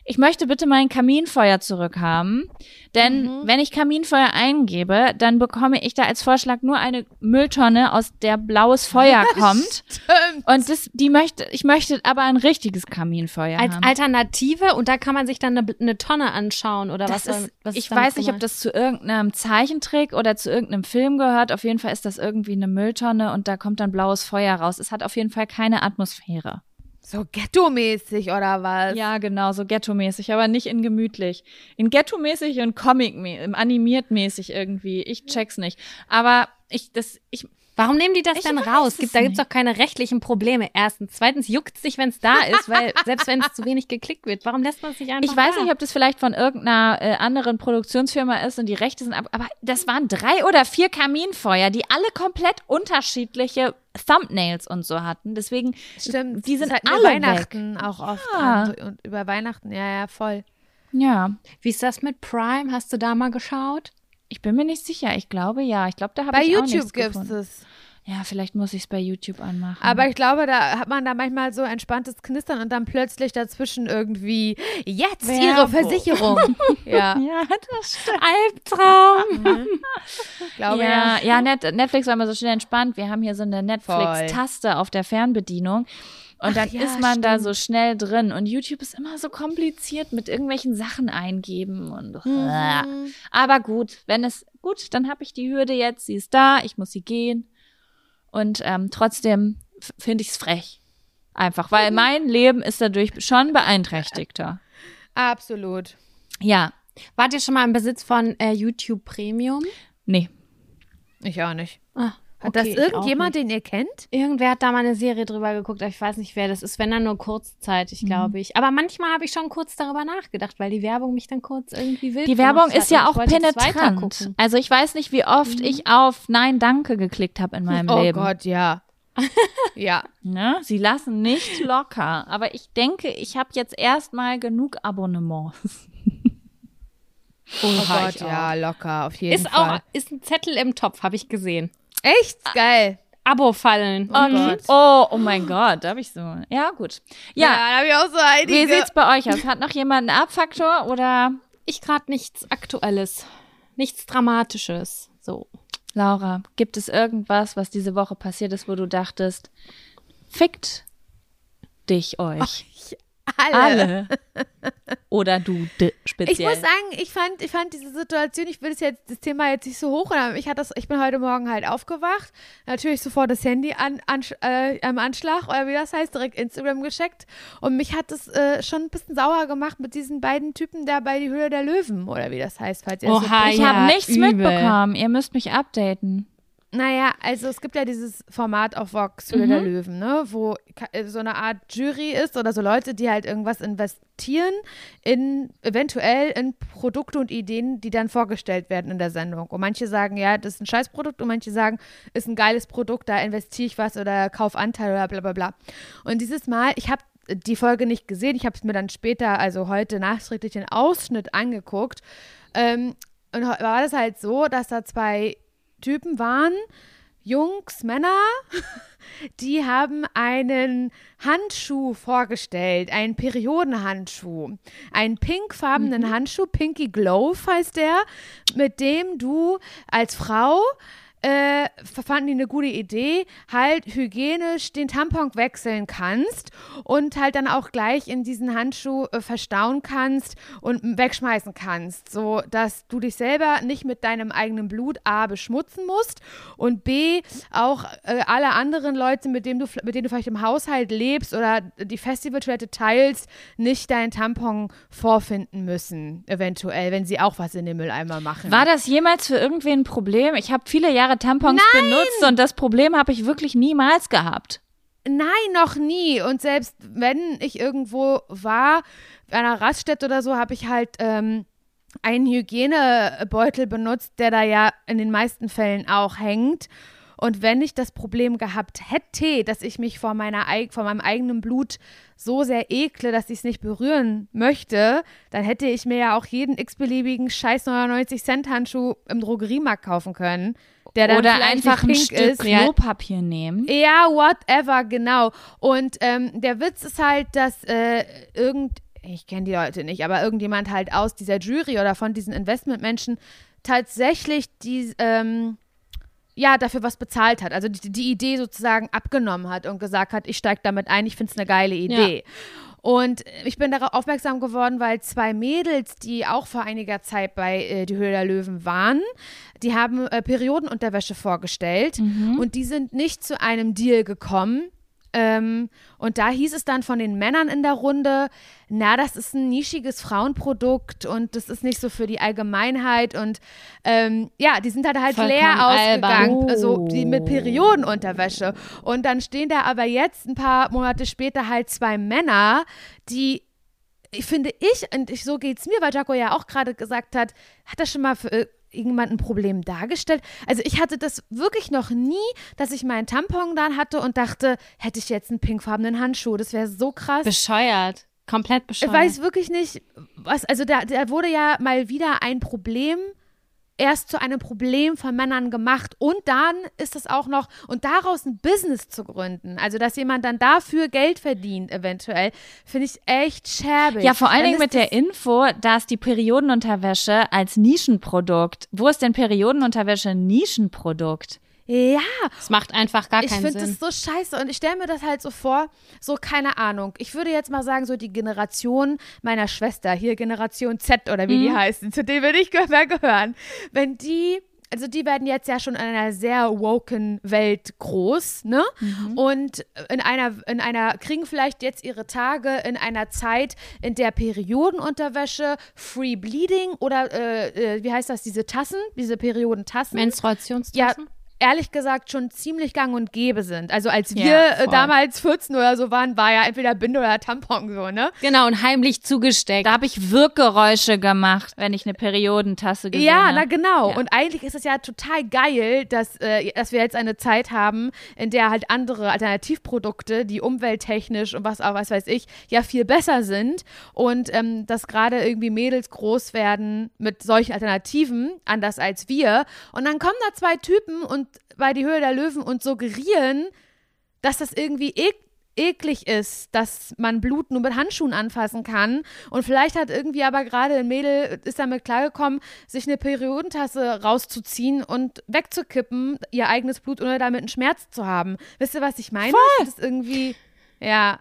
Ich möchte bitte mein Kaminfeuer zurückhaben, denn Mhm. wenn ich Kaminfeuer eingebe, dann bekomme ich da als Vorschlag nur eine Mülltonne, aus der blaues Feuer *laughs* kommt. Stimmt. Und das, die möchte, ich möchte aber ein richtiges Kaminfeuer Als haben. Alternative und da kann man sich dann eine, eine Tonne anschauen oder Das was, ist, was ist ich weiß nicht, ob das zu irgendeinem Zeichentrick oder zu irgendeinem Film gehört. Auf jeden Fall ist das irgendwie eine Mülltonne und da kommt dann blaues Feuer raus. Es hat auf jeden Fall keine Atmosphäre. So ghetto-mäßig oder was? Ja, genau, so ghetto-mäßig, aber nicht in gemütlich. In ghetto-mäßig und comic im animiert-mäßig irgendwie. Ich check's nicht. Aber ich, das, ich, Warum nehmen die das Ich denn raus? es Gibt, da gibt's nicht. doch keine rechtlichen Probleme. Erstens. Zweitens juckt's sich, wenn es da ist, weil *laughs* selbst wenn es zu wenig geklickt wird, warum lässt man es nicht einfach ich weiß da? nicht, ob das vielleicht von irgendeiner äh, anderen Produktionsfirma ist und die Rechte sind ab, aber das waren drei oder vier Kaminfeuer, die alle komplett unterschiedliche Thumbnails und so hatten. Deswegen, Stimmt. die sind wir alle weg. Weihnachten auch oft. Ja. an. Und über Weihnachten, ja, ja, voll. Ja, Wie ist das mit Prime? Hast du da mal geschaut? Ich bin mir nicht sicher. Ich glaube ja. Ich glaube, da habe Bei ich auch YouTube nichts gibt's gefunden. es. Ja, vielleicht muss ich es bei YouTube anmachen. Aber ich glaube, da hat man da manchmal so entspanntes Knistern und dann plötzlich dazwischen irgendwie jetzt Werbung. ihre Versicherung. *laughs* ja, ja, das stimmt. Albtraum! glaube ja, ja. ja, Net Netflix war immer so schnell entspannt. Wir haben hier so eine Netflix-Taste auf der Fernbedienung. Und dann ja, ist man da stimmt. so schnell drin. Und YouTube ist immer so kompliziert mit irgendwelchen Sachen eingeben. Und, Mhm. Aber gut, wenn es gut, dann habe ich die Hürde jetzt. Sie ist da, ich muss sie gehen. Und ähm, trotzdem finde ich es frech. Einfach, weil Mhm. mein Leben ist dadurch schon beeinträchtigter. Absolut. Ja, Wart ihr schon mal im Besitz von äh, YouTube Premium? nee. Ich auch nicht. Ah, Hat Okay, das irgendjemand, den ihr kennt? Irgendwer hat da mal eine Serie drüber geguckt, aber ich weiß nicht, wer das ist. Wenn dann nur kurzzeitig, Mhm. glaube ich. Aber manchmal habe ich schon kurz darüber nachgedacht, weil die Werbung mich dann kurz irgendwie wild Die Werbung ist ja auch penetrant. Also ich weiß nicht, wie oft ich auf Nein, danke geklickt habe in meinem oh Leben. Gott, ja. *laughs* ja. Ne? Sie lassen nicht locker. Aber ich denke, ich habe jetzt erstmal genug Abonnements. Oh *laughs* Oha, Gott, ja, locker, auf jeden Ist Fall. auch, ist ein Zettel im Topf, habe ich gesehen. Echt geil. Abo-Fallen. Oh Mhm. Oh, oh mein Gott, da habe ich so. Ja, gut. Ja, da habe ich auch so einige. wie sieht's bei euch aus? Hat noch jemand einen Abfaktor oder Ich gerade nichts Aktuelles, nichts Dramatisches. So. Laura, gibt es irgendwas, was diese Woche passiert ist, wo du dachtest, fickt dich euch alle. alle? Oder du d- Ich speziell? muss sagen, ich fand, ich fand diese Situation, ich will das jetzt, das Thema jetzt nicht so hoch, aber ich, hatte das, ich bin heute Morgen halt aufgewacht, natürlich sofort das Handy an, an, äh, am Anschlag, oder wie das heißt, direkt Instagram gescheckt und mich hat das äh, schon ein bisschen sauer gemacht mit diesen beiden Typen da bei die Höhe der Löwen, oder wie das heißt, falls ihr das Oha, ich ja, habe nichts übel. mitbekommen. Ihr müsst mich updaten. Naja, also es gibt ja dieses Format auf Vox, Höhle der Löwen, ne, wo so eine Art Jury ist oder so Leute, die halt irgendwas investieren in eventuell in Produkte und Ideen, die dann vorgestellt werden in der Sendung. Und manche sagen, ja, das ist ein Scheißprodukt und manche sagen, ist ein geiles Produkt, da investiere ich was oder kauf Anteil oder bla bla bla. Und dieses Mal, ich habe die Folge nicht gesehen, ich habe es mir dann später, also heute nachträglich den Ausschnitt angeguckt. Ähm, und war das halt so, dass da zwei Typen waren, Jungs, Männer, *laughs* die haben einen Handschuh vorgestellt, einen Periodenhandschuh, einen pinkfarbenen Handschuh, Pinky Glove heißt der, mit dem du als Frau äh, fanden die eine gute Idee, halt hygienisch den Tampon wechseln kannst und halt dann auch gleich in diesen Handschuh äh, verstauen kannst und wegschmeißen kannst, so dass du dich selber nicht mit deinem eigenen Blut A beschmutzen musst und B auch äh, alle anderen Leute, mit denen du mit denen du vielleicht im Haushalt lebst oder die Festivaltoilette teilst, nicht deinen Tampon vorfinden müssen, eventuell, wenn sie auch was in den Mülleimer machen. War das jemals für irgendwen ein Problem? Ich habe viele Jahre Tampons benutzt und das Problem habe ich wirklich niemals gehabt. Nein, noch nie. Und selbst wenn ich irgendwo war, bei einer Raststätte oder so, habe ich halt ähm, einen Hygienebeutel benutzt, der da ja in den meisten Fällen auch hängt. Und wenn ich das Problem gehabt hätte, dass ich mich vor, meiner, vor meinem eigenen Blut so sehr ekle, dass ich es nicht berühren möchte, dann hätte ich mir ja auch jeden x-beliebigen scheiß 99 Cent Handschuh im Drogeriemarkt kaufen können. Der dann Oder einfach ein Stück. Klopapier nehmen. Ja, whatever, genau. Und ähm, der Witz ist halt, dass äh, irgend, ich kenne die Leute nicht, aber irgendjemand halt aus dieser Jury oder von diesen Investmentmenschen tatsächlich die, ähm, ja, dafür was bezahlt hat. Also die, die Idee sozusagen abgenommen hat und gesagt hat, ich steige damit ein, ich finde es eine geile Idee. Und ich bin darauf aufmerksam geworden, weil zwei Mädels, die auch vor einiger Zeit bei äh, Die Höhle der Löwen waren, die haben äh, Periodenunterwäsche vorgestellt und die sind nicht zu einem Deal gekommen. Ähm, und da hieß es dann von den Männern in der Runde, na, das ist ein nischiges Frauenprodukt und das ist nicht so für die Allgemeinheit und ähm, ja, die sind halt halt Vollkommen leer ausgegangen, albern. also die mit Periodenunterwäsche. Und dann stehen da aber jetzt ein paar Monate später halt zwei Männer, die ich finde ich, und ich, so geht's mir, weil Jaco ja auch gerade gesagt hat, hat er schon mal für äh, irgendjemand ein Problem dargestellt? Also ich hatte das wirklich noch nie, dass ich meinen Tampon dann hatte und dachte, hätte ich jetzt einen pinkfarbenen Handschuh, das wäre so krass. Bescheuert. Komplett Ich bescheuert. weiß wirklich nicht, was, also da, da wurde ja mal wieder ein Problem erst zu einem Problem von Männern gemacht und dann ist es auch noch und daraus ein Business zu gründen, also dass jemand dann dafür Geld verdient eventuell, finde ich echt schäbig. Ja, vor allen Dingen mit der Info, dass die Periodenunterwäsche als Nischenprodukt. Wo ist denn Periodenunterwäsche ein Nischenprodukt? Ja, Es macht einfach gar ich keinen finde Sinn. das so scheiße und ich stelle mir das halt so vor, so keine Ahnung. Ich würde jetzt mal sagen, so die Generation meiner Schwester, hier Generation Z oder wie die Mhm. heißen, zu denen würde ich mehr gehören. Wenn die, also die werden jetzt ja schon in einer sehr woken Welt groß, ne? Mhm. Und in einer, in einer, kriegen vielleicht jetzt ihre Tage in einer Zeit, in der Periodenunterwäsche, Free Bleeding oder äh, äh, wie heißt das, diese Tassen, diese Periodentassen. Menstruationstassen? Ehrlich gesagt schon ziemlich gang und gäbe sind. Also als wir Ja, äh, damals 14 oder so waren, war ja entweder Binde oder Tampon so, ne? Genau, und heimlich zugesteckt. Da habe ich Wirkgeräusche gemacht, wenn ich eine Periodentasse gesehen Ja, habe. na genau. Ja. Und eigentlich ist es ja total geil, dass, äh, dass wir jetzt eine Zeit haben, in der halt andere Alternativprodukte, die umwelttechnisch und was auch was weiß ich, ja viel besser sind. Und ähm, dass gerade irgendwie Mädels groß werden mit solchen Alternativen, anders als wir. Und dann kommen da zwei Typen und bei die Höhe der Löwen und suggerieren, dass das irgendwie ek eklig ist, dass man Blut nur mit Handschuhen anfassen kann. Und vielleicht hat irgendwie aber gerade ein Mädel, ist damit klargekommen, sich eine Periodentasse rauszuziehen und wegzukippen, ihr eigenes Blut, ohne damit einen Schmerz zu haben. Wisst ihr, was ich meine? Das ist irgendwie, ja,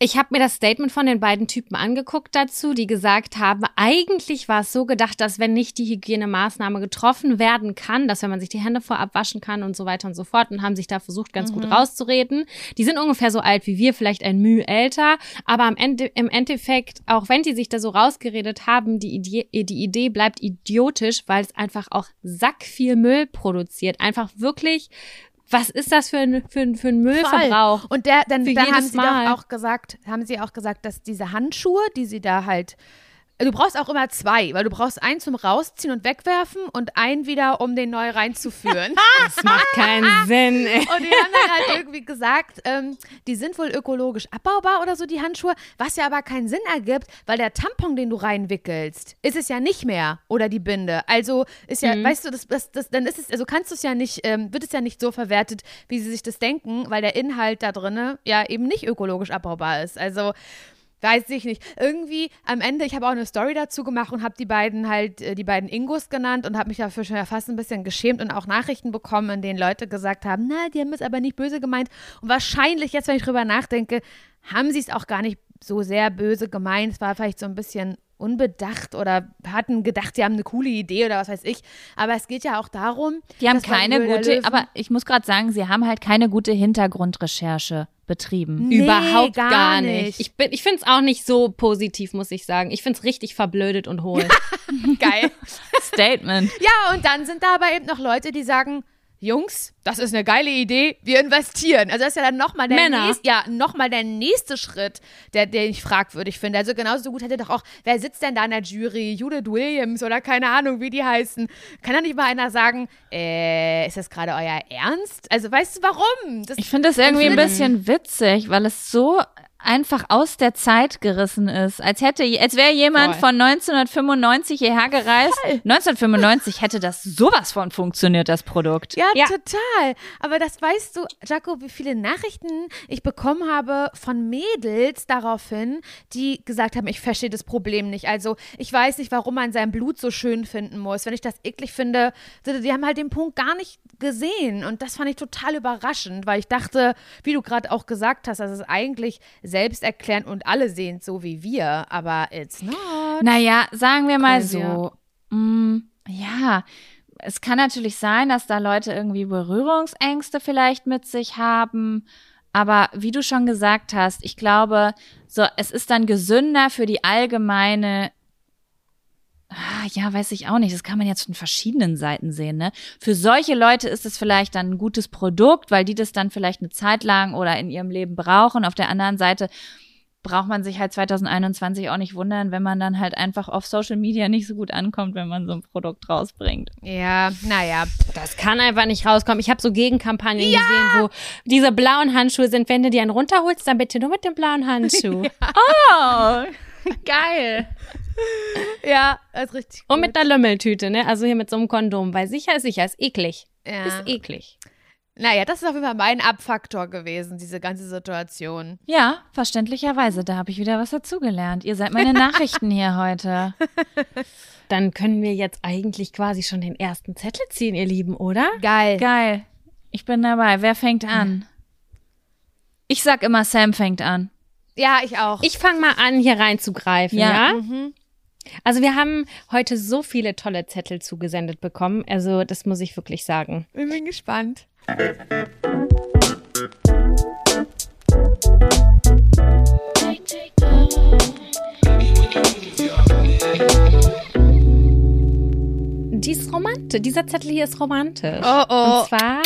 Ich habe mir das Statement von den beiden Typen angeguckt dazu, die gesagt haben, eigentlich war es so gedacht, dass wenn nicht die Hygienemaßnahme getroffen werden kann, dass wenn man sich die Hände vorab waschen kann und so weiter und so fort und haben sich da versucht, ganz gut rauszureden. Die sind ungefähr so alt wie wir, vielleicht ein Mühe älter, aber am Ende, im Endeffekt, auch wenn die sich da so rausgeredet haben, die Idee, die Idee bleibt idiotisch, weil es einfach auch sack viel Müll produziert. Einfach wirklich, was ist das für ein, für ein, für ein Müllverbrauch? Und der, dann, dann haben sie Mal. doch auch gesagt, haben sie auch gesagt, dass diese Handschuhe, die sie da halt Du brauchst auch immer zwei, weil du brauchst einen zum Rausziehen und Wegwerfen und einen wieder, um den neu reinzuführen. *laughs* Das macht keinen Sinn. Ey. Und die haben dann halt irgendwie gesagt, ähm, die sind wohl ökologisch abbaubar oder so, die Handschuhe, was ja aber keinen Sinn ergibt, weil der Tampon, den du reinwickelst, ist es ja nicht mehr oder die Binde. Also ist ja, weißt du, das, das, das, dann ist es, also kannst du es ja nicht, ähm, wird es ja nicht so verwertet, wie sie sich das denken, weil der Inhalt da drinne ja eben nicht ökologisch abbaubar ist. Also Weiß ich nicht. Irgendwie am Ende, ich habe auch eine Story dazu gemacht und habe die beiden halt, äh, die beiden Ingos genannt und habe mich dafür schon fast ein bisschen geschämt und auch Nachrichten bekommen, in denen Leute gesagt haben, na, die haben es aber nicht böse gemeint. Und wahrscheinlich, jetzt wenn ich drüber nachdenke, haben sie es auch gar nicht so sehr böse gemeint. Es war vielleicht so ein bisschen unbedacht oder hatten gedacht, sie haben eine coole Idee oder was weiß ich. Aber es geht ja auch darum, Die haben keine gute, aber ich muss gerade sagen, sie haben halt keine gute Hintergrundrecherche betrieben. Nee, Überhaupt gar gar, nicht. nicht. Ich, bin- ich finde es auch nicht so positiv, muss ich sagen. Ich finde es richtig verblödet und hohl. *laughs* geil. Statement. Ja, und dann sind da aber eben noch Leute, die sagen, Jungs, das ist eine geile Idee, wir investieren. Also das ist ja dann nochmal der, nächst, ja, noch mal der nächste Schritt, der, den ich fragwürdig finde. Also genauso gut hätte doch auch, wer sitzt denn da in der Jury? Judith Williams oder keine Ahnung, wie die heißen. Kann da nicht mal einer sagen, äh, ist das gerade euer Ernst? Also weißt du warum? Das, Ich finde das irgendwie ein bisschen witzig, weil es so einfach aus der Zeit gerissen ist. Als hätte, als wäre jemand Voll. von 1995 hierher gereist. 1995 hätte das sowas von funktioniert, das Produkt. Ja, Ja. total. Aber das weißt du, Jaco, wie viele Nachrichten ich bekommen habe von Mädels daraufhin, die gesagt haben, ich verstehe das Problem nicht. Also ich weiß nicht, warum man sein Blut so schön finden muss. Wenn ich das eklig finde, die haben halt den Punkt gar nicht gesehen. Und das fand ich total überraschend, weil ich dachte, wie du gerade auch gesagt hast, das ist eigentlich selbsterklärend und alle sehen es so wie wir. Aber it's not. Naja, sagen wir mal Crazy, so. Mm, ja, es kann natürlich sein, dass da Leute irgendwie Berührungsängste vielleicht mit sich haben. Aber wie du schon gesagt hast, ich glaube, so, es ist dann gesünder für die allgemeine Ah, ja, weiß ich auch nicht. Das kann man jetzt von verschiedenen Seiten sehen. Ne? Für solche Leute ist es vielleicht dann ein gutes Produkt, weil die das dann vielleicht eine Zeit lang oder in ihrem Leben brauchen. Auf der anderen Seite braucht man sich halt 2021 auch nicht wundern, wenn man dann halt einfach auf Social Media nicht so gut ankommt, wenn man so ein Produkt rausbringt. Ja, naja. Das kann einfach nicht rauskommen. Ich habe so Gegenkampagnen gesehen, wo diese blauen Handschuhe sind. Wenn du die einen runterholst, dann bitte nur mit dem blauen Handschuh. *laughs* Oh, *laughs* geil. *laughs* Ja, das ist richtig gut. Und mit einer Lümmeltüte, ne? Also hier mit so einem Kondom. Weil sicher ist sicher, ist eklig. ja. Ist eklig. Naja, das ist auf jeden Fall mein Abfaktor gewesen, diese ganze Situation. Ja, verständlicherweise. Da habe ich wieder was dazugelernt. Ihr seid meine Nachrichten hier heute. *laughs* Dann können wir jetzt eigentlich quasi schon den ersten Zettel ziehen, ihr Lieben, oder? Geil. Geil. Ich bin dabei. Wer fängt an? Ich sag immer, Sam fängt an. Ja, ich auch. Ich fange mal an, hier reinzugreifen, Ja. ja? Also wir haben heute so viele tolle Zettel zugesendet bekommen. Also das muss ich wirklich sagen. bin gespannt. Die ist romantisch. Dieser Zettel hier ist romantisch. Oh, oh. Und zwar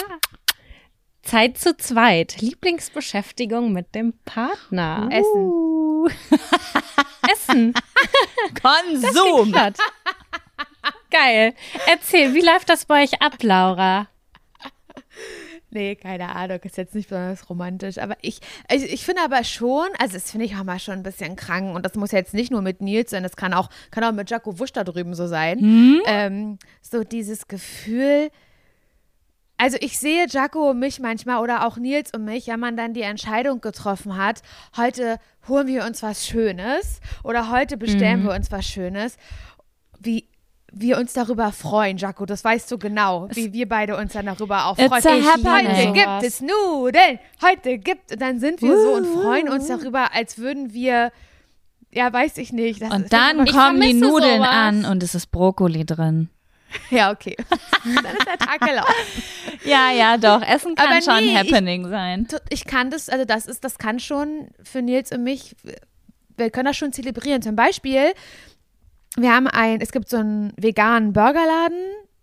Zeit zu zweit. Lieblingsbeschäftigung mit dem Partner. Essen. *laughs* Essen. Konsum. Geil. Erzähl, wie läuft das bei euch ab, Laura? Nee, keine Ahnung, ist jetzt nicht besonders romantisch. Aber ich, ich, ich finde aber schon, also das finde ich auch mal schon ein bisschen krank. Und das muss jetzt nicht nur mit Nils sein, das kann auch, kann auch mit Jaco Wusch da drüben so sein. Ähm, so dieses Gefühl, also ich sehe Jaco und mich manchmal oder auch Nils und mich, wenn man dann die Entscheidung getroffen hat, heute holen wir uns was Schönes oder heute bestellen wir uns was Schönes, wie wir uns darüber freuen, Jaco, das weißt du genau, wie wir beide uns dann darüber auch freuen. heute gibt es Nudeln, heute gibt, und dann sind wir so und freuen uns darüber, als würden wir, ja, weiß ich nicht. Das Und dann kommen die Nudeln sowas. an und es ist Brokkoli drin. *laughs* ja, okay. *laughs* dann ist der Tag gelaufen. Ja, ja, doch. Essen kann Aber schon nee, ich- Happening sein. T- Ich kann das, also das ist, das kann schon für Nils und mich, wir können das schon zelebrieren. Zum Beispiel, wir haben ein, es gibt so einen veganen Burgerladen.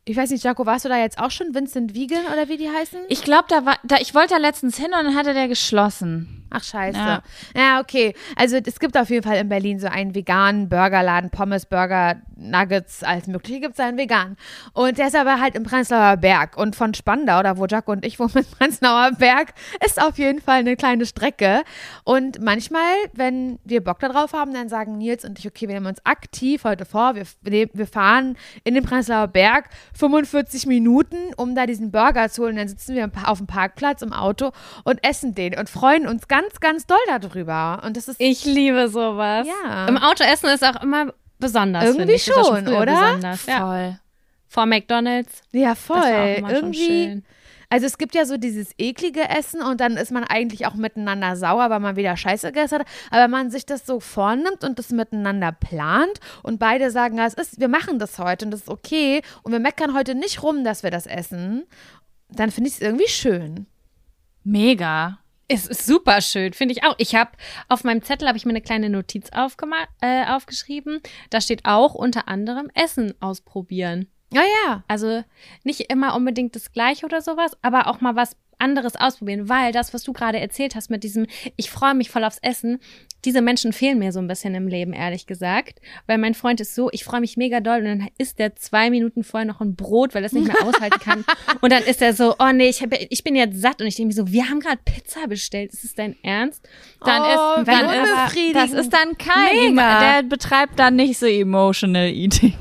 Ich weiß nicht, Jaco, warst du da jetzt auch schon? Vincent Vegan oder wie die heißen? Ich glaube, da war, da, ich wollte da letztens hin und dann hatte der geschlossen. Ach scheiße. Ja. Ja. okay. Also es gibt auf jeden Fall in Berlin so einen veganen Burgerladen, Pommes, Burger, Nuggets, alles mögliche gibt es einen vegan. Und der ist aber halt im Prenzlauer Berg. Und von Spandau, da wo Jaco und ich wohnen *laughs* im Prenzlauer Berg, ist auf jeden Fall eine kleine Strecke. Und manchmal, wenn wir Bock darauf haben, dann sagen Nils und ich, okay, wir nehmen uns aktiv heute vor, wir, wir wir fahren in den Prenzlauer Berg 45 Minuten, um da diesen Burger zu holen. Dann sitzen wir auf dem Parkplatz im Auto und essen den und freuen uns ganz, ganz doll darüber. Und das ist Ich liebe sowas. Ja. Im Auto essen ist auch immer besonders. Irgendwie ich. Schon, früher oder? Besonders. Ja. Voll. Vor McDonalds. ja Das war auch voll. immer schon Irgendwie. schön. Also es gibt ja so dieses eklige Essen und dann ist man eigentlich auch miteinander sauer, weil man wieder Scheiße gegessen hat. Aber wenn man sich das so vornimmt und das miteinander plant und beide sagen, ja, es ist, wir machen das heute und das ist okay und wir meckern heute nicht rum, dass wir das essen, dann finde ich es irgendwie schön. Mega. Es ist super schön, finde ich auch. Ich habe auf meinem Zettel habe ich mir eine kleine Notiz äh, aufgeschrieben. Da steht auch unter anderem Essen ausprobieren. Ja, ja. Also nicht immer unbedingt das Gleiche oder sowas, aber auch mal was anderes ausprobieren, weil das, was du gerade erzählt hast mit diesem, ich freue mich voll aufs Essen, diese Menschen fehlen mir so ein bisschen im Leben, ehrlich gesagt. Weil mein Freund ist so, ich freue mich mega doll und dann isst der zwei Minuten vorher noch ein Brot, weil er es nicht mehr *laughs* aushalten kann. Und dann ist er so, oh nee, ich, hab, ich bin jetzt satt und ich denke mir so, wir haben gerade Pizza bestellt. Ist es dein Ernst? Dann Oh, ist, dann ist, das ist dann kein, Mega. der betreibt dann nicht so emotional eating.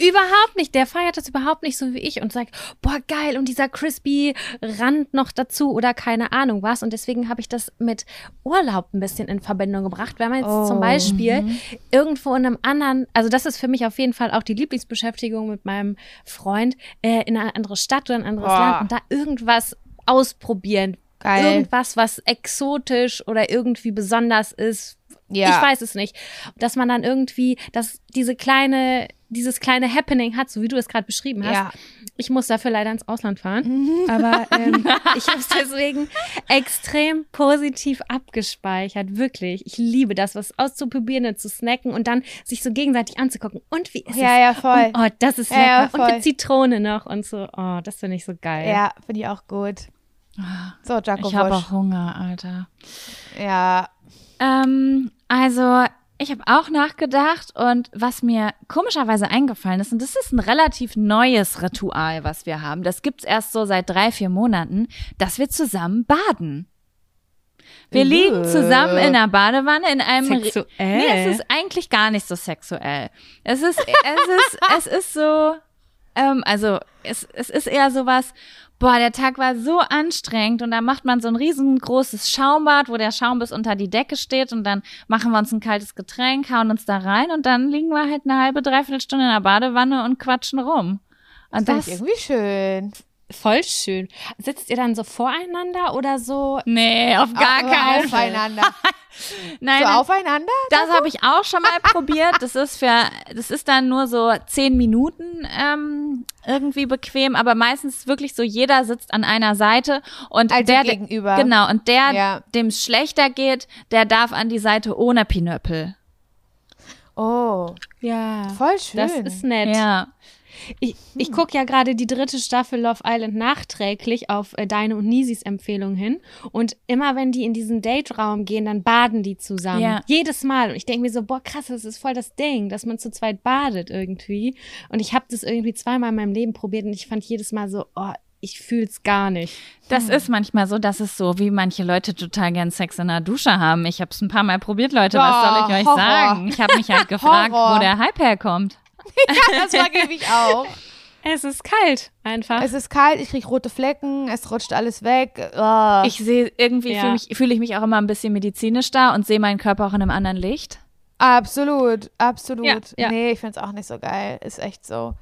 Überhaupt nicht. Der feiert das überhaupt nicht so wie ich und sagt, boah, geil, und dieser crispy Rand noch dazu oder keine Ahnung was. Und deswegen habe ich das mit Urlaub ein bisschen in Verbindung gebracht, weil man jetzt Oh, zum Beispiel irgendwo in einem anderen, also das ist für mich auf jeden Fall auch die Lieblingsbeschäftigung mit meinem Freund, äh, in eine andere Stadt oder ein anderes Boah. Land und da irgendwas ausprobieren. Geil. Irgendwas, was exotisch oder irgendwie besonders ist. Ja. Ich weiß es nicht. Dass man dann irgendwie, dass diese kleine, dieses kleine Happening hat, so wie du es gerade beschrieben hast. Ja. Ich muss dafür leider ins Ausland fahren. Aber *laughs* ähm, ich habe es deswegen extrem positiv abgespeichert. Wirklich. Ich liebe das, was auszuprobieren und zu snacken und dann sich so gegenseitig anzugucken. Und wie ist Ja, es? ja, voll. Und, oh, das ist Ja, lecker. ja, und mit Zitrone noch und so. Oh, das finde ich so geil. Ja, finde ich auch gut. So, Jaco Ich habe auch Hunger, Alter. Ja. Ähm, also, ich habe auch nachgedacht und was mir komischerweise eingefallen ist, und das ist ein relativ neues Ritual, was wir haben. Das gibt's erst so seit drei, vier Monaten, dass wir zusammen baden. Wir liegen zusammen in einer Badewanne in einem Sexuell? Nee, es ist eigentlich gar nicht so sexuell. Es ist, es ist, es ist so, ähm, also es, es ist eher sowas, boah, der Tag war so anstrengend und da macht man so ein riesengroßes Schaumbad, wo der Schaum bis unter die Decke steht und dann machen wir uns ein kaltes Getränk, hauen uns da rein und dann liegen wir halt eine halbe, dreiviertel Stunde in der Badewanne und quatschen rum. Und Das das, ist irgendwie schön. Voll schön. Sitzt ihr dann so voreinander oder so? nee, auf gar Aber keinen Fall. Aufeinander. *laughs* Nein, So aufeinander? Das habe ich auch schon mal probiert. Das ist für, das ist dann nur so zehn Minuten ähm, irgendwie bequem, aber meistens wirklich so, jeder sitzt an einer Seite und Also der gegenüber. genau und der, Ja. dem es schlechter geht, der darf an die Seite ohne Pinöppel. Oh, Ja. voll schön. Das ist nett. Ja. Ich, ich hm. gucke ja gerade die dritte Staffel Love Island nachträglich auf äh, deine und Nisis Empfehlung hin. Und immer wenn die in diesen Date-Raum gehen, dann baden die zusammen. Ja. Jedes Mal. Und ich denke mir so, boah, krass, das ist voll das Ding, dass man zu zweit badet irgendwie. Und ich habe das irgendwie zweimal in meinem Leben probiert und ich fand jedes Mal so, oh, ich fühl's gar nicht. Das ist manchmal so, das ist so, wie manche Leute total gern Sex in der Dusche haben. Ich habe es ein paar Mal probiert, Leute. Oh, was soll ich euch Horror. sagen? Ich habe mich halt *laughs* gefragt, wo der Hype herkommt. *laughs* ja, das vergebe ich auch. Es ist kalt, einfach. Es ist kalt, ich kriege rote Flecken, es rutscht alles weg. Oh. Ich sehe, irgendwie ja. fühle fühl ich mich auch immer ein bisschen medizinisch da und sehe meinen Körper auch in einem anderen Licht. Absolut, absolut. Ja, ja. Nee, ich finde es auch nicht so geil. Ist echt so.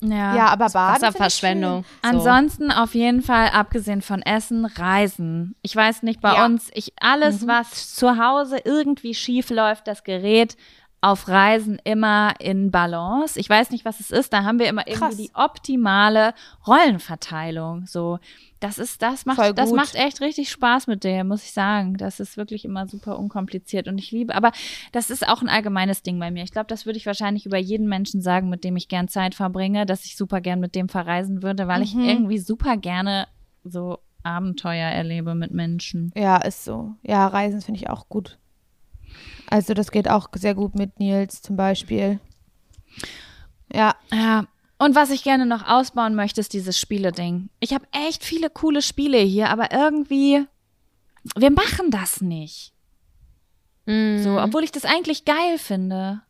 Ja, ja aber Baden. Wasserverschwendung. So. Ansonsten auf jeden Fall, abgesehen von Essen, Reisen. Ich weiß nicht, bei ja. uns, ich, alles, mhm. was zu Hause irgendwie schief läuft, das Gerät auf Reisen immer in Balance. Ich weiß nicht, was es ist. Da haben wir immer Krass. irgendwie die optimale Rollenverteilung. So, das ist, das macht, das macht echt richtig Spaß mit der, muss ich sagen. Das ist wirklich immer super unkompliziert und ich liebe, aber das ist auch ein allgemeines Ding bei mir. Ich glaube, das würde ich wahrscheinlich über jeden Menschen sagen, mit dem ich gern Zeit verbringe, dass ich super gern mit dem verreisen würde, weil mhm. ich irgendwie super gerne so Abenteuer erlebe mit Menschen. Ja, ist so. Ja, Reisen finde ich auch gut. Also das geht auch sehr gut mit Nils zum Beispiel. Ja. Ja. Und was ich gerne noch ausbauen möchte, ist dieses Spiele-Ding. Ich habe echt viele coole Spiele hier, aber irgendwie, wir machen das nicht. Mhm. So, obwohl ich das eigentlich geil finde.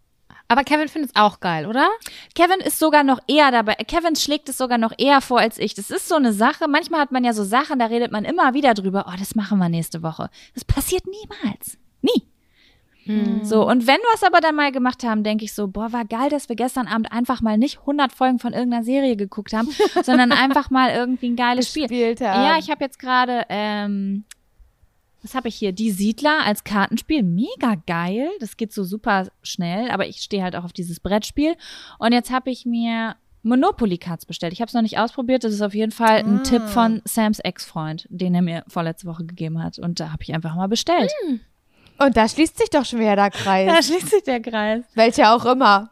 Aber Kevin findet es auch geil, oder? Kevin ist sogar noch eher dabei. Kevin schlägt es sogar noch eher vor als ich. Das ist so eine Sache. Manchmal hat man ja so Sachen, da redet man immer wieder drüber. Oh, das machen wir nächste Woche. Das passiert niemals. Nie. Mhm. So, und wenn wir es aber dann mal gemacht haben, denke ich so, boah, war geil, dass wir gestern Abend einfach mal nicht 100 Folgen von irgendeiner Serie geguckt haben, *laughs* sondern einfach mal irgendwie ein geiles Spiel. Haben. Ja, ich habe jetzt gerade, ähm, was habe ich hier? Die Siedler als Kartenspiel. Mega geil. Das geht so super schnell, aber ich stehe halt auch auf dieses Brettspiel. Und jetzt habe ich mir Monopoly Cards bestellt. Ich habe es noch nicht ausprobiert. Das ist auf jeden Fall ein ah. Tipp von Sams Ex-Freund, den er mir vorletzte Woche gegeben hat. Und da habe ich einfach mal bestellt. Mhm. Und da schließt sich doch schon wieder der Kreis. Da schließt sich der Kreis. Welcher auch immer.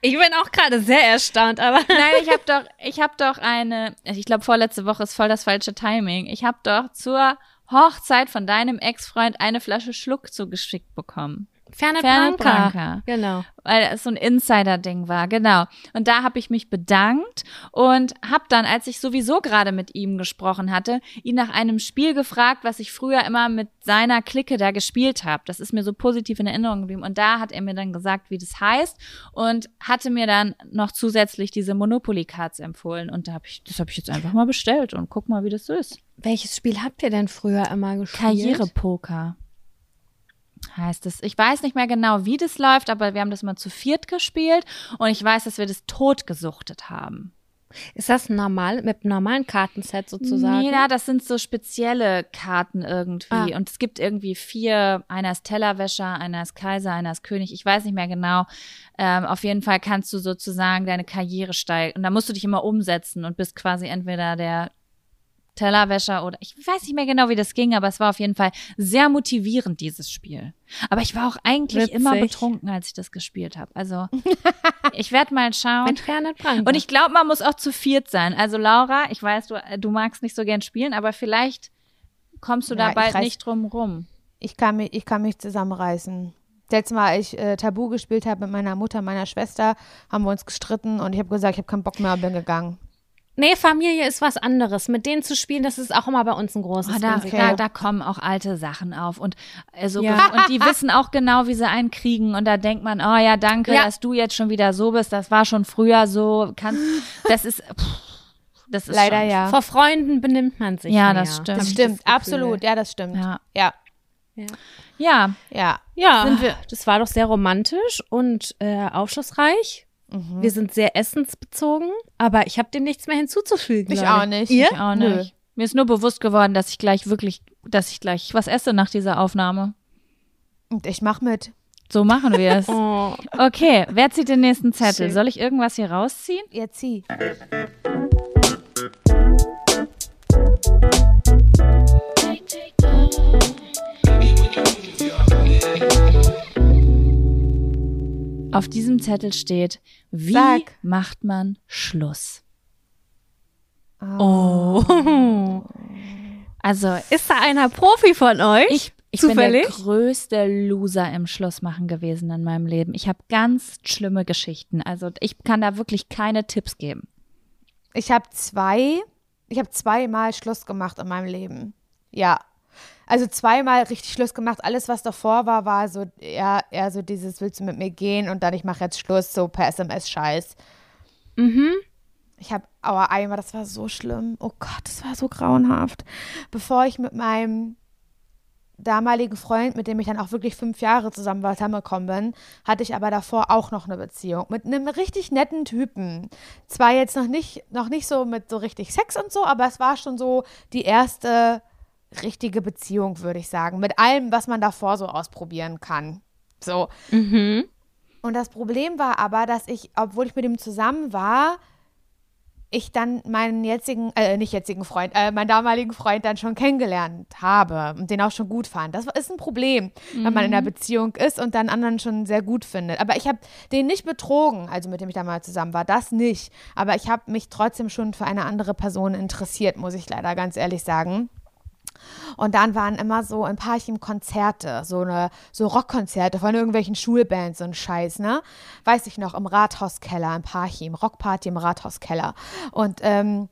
ich bin auch gerade sehr erstaunt, aber. *laughs* Nein, ich habe doch, ich habe doch eine, ich glaube vorletzte Woche ist voll das falsche Timing. Ich habe doch zur Hochzeit von deinem Ex-Freund eine Flasche Schluck zugeschickt bekommen. Fernet, Fernet Branca. Branca. Genau. Weil es so ein Insider-Ding war, genau. Und da habe ich mich bedankt und habe dann, als ich sowieso gerade mit ihm gesprochen hatte, ihn nach einem Spiel gefragt, was ich früher immer mit seiner Clique da gespielt habe. Das ist mir so positiv in Erinnerung geblieben. Und da hat er mir dann gesagt, wie das heißt und hatte mir dann noch zusätzlich diese Monopoly-Cards empfohlen. Und da hab ich, das habe ich jetzt einfach mal bestellt und guck mal, wie das so ist. Welches Spiel habt ihr denn früher immer gespielt? Karrierepoker heißt es. Ich weiß nicht mehr genau, wie das läuft, aber wir haben das mal zu viert gespielt und ich weiß, dass wir das totgesuchtet haben. Ist das normal, mit einem normalen Kartenset sozusagen? Nee, na, das sind so spezielle Karten irgendwie. Ah. Und es gibt irgendwie vier, einer ist Tellerwäscher, einer ist Kaiser, einer ist König. Ich weiß nicht mehr genau. Ähm, auf jeden Fall kannst du sozusagen deine Karriere steigen. Und da musst du dich immer umsetzen und bist quasi entweder der Tellerwäscher oder ich weiß nicht mehr genau, wie das ging, aber es war auf jeden Fall sehr motivierend, dieses Spiel. Aber ich war auch eigentlich Witzig. immer betrunken, als ich das gespielt habe. Also ich werde mal schauen. Und ich glaube, man muss auch zu viert sein. Also Laura, ich weiß, du, du magst nicht so gern spielen, aber vielleicht kommst du ja, da bald reiß, nicht drum rum. Ich kann mich, ich kann mich zusammenreißen. Letztes Mal, als ich äh, Tabu gespielt habe mit meiner Mutter, meiner Schwester, haben wir uns gestritten und ich habe gesagt, ich habe keinen Bock mehr bin gegangen. Nee, Familie ist was anderes. Mit denen zu spielen, das ist auch immer bei uns ein großes oh, da, da, da, kommen auch alte Sachen auf und also ja. und die wissen auch genau, wie sie einen kriegen und da denkt man, oh ja, danke, ja. dass du jetzt schon wieder so bist. Das war schon früher so. Kann, das ist pff, das ist leider schon, ja. Vor Freunden benimmt man sich. Ja, mehr. das stimmt. Das stimmt, das absolut. Ja, das stimmt. Ja. Ja. Ja. Ja. Ja. ja. Das war doch sehr romantisch und äh, aufschlussreich. Mhm. Wir sind sehr essensbezogen, aber ich habe dem nichts mehr hinzuzufügen. Ich auch nicht. Ihr? Ich auch nicht. Nö. Mir ist nur bewusst geworden, dass ich gleich wirklich, dass ich gleich was esse nach dieser Aufnahme. Und ich mach mit. So machen wir es. *laughs* oh. Okay, wer zieht den nächsten Zettel? Schön. Soll ich irgendwas hier rausziehen? Ja, zieh. Auf diesem Zettel steht, wie Sag. macht man Schluss? Oh. Also Ist da einer Profi von euch? ich, ich bin der Zufällig? größte Loser im Schlussmachen gewesen in meinem Leben. Ich habe ganz schlimme Geschichten. Also ich kann da wirklich keine Tipps geben. Ich habe zwei, ich habe zweimal Schluss gemacht in meinem Leben. Ja. Also zweimal richtig Schluss gemacht. Alles, was davor war, war so eher, eher so dieses, willst du mit mir gehen? Und dann, ich mache jetzt Schluss, so per SMS-Scheiß. Mhm. Ich habe, aber einmal, das war so schlimm. Oh Gott, das war so grauenhaft. Bevor ich mit meinem damaligen Freund, mit dem ich dann auch wirklich fünf Jahre zusammen war, zusammengekommen bin, hatte ich aber davor auch noch eine Beziehung mit einem richtig netten Typen. Zwar jetzt noch nicht, noch nicht so mit so richtig Sex und so, aber es war schon so die erste richtige Beziehung, würde ich sagen. Mit allem, was man davor so ausprobieren kann. So. Mhm. Und das Problem war aber, dass ich, obwohl ich mit ihm zusammen war, ich dann meinen jetzigen, äh, nicht jetzigen Freund, äh, meinen damaligen Freund dann schon kennengelernt habe und den auch schon gut fand. Das ist ein Problem, wenn man in einer Beziehung ist und dann anderen schon sehr gut findet. Aber ich habe den nicht betrogen, also mit dem ich damals zusammen war, das nicht. Aber ich habe mich trotzdem schon für eine andere Person interessiert, muss ich leider ganz ehrlich sagen. Und dann waren immer so in Parchim Konzerte, so eine, so Rockkonzerte von irgendwelchen Schulbands und Scheiß, ne? Weiß ich noch, im Rathauskeller in Parchim, Rockparty im Rathauskeller. Und ähm,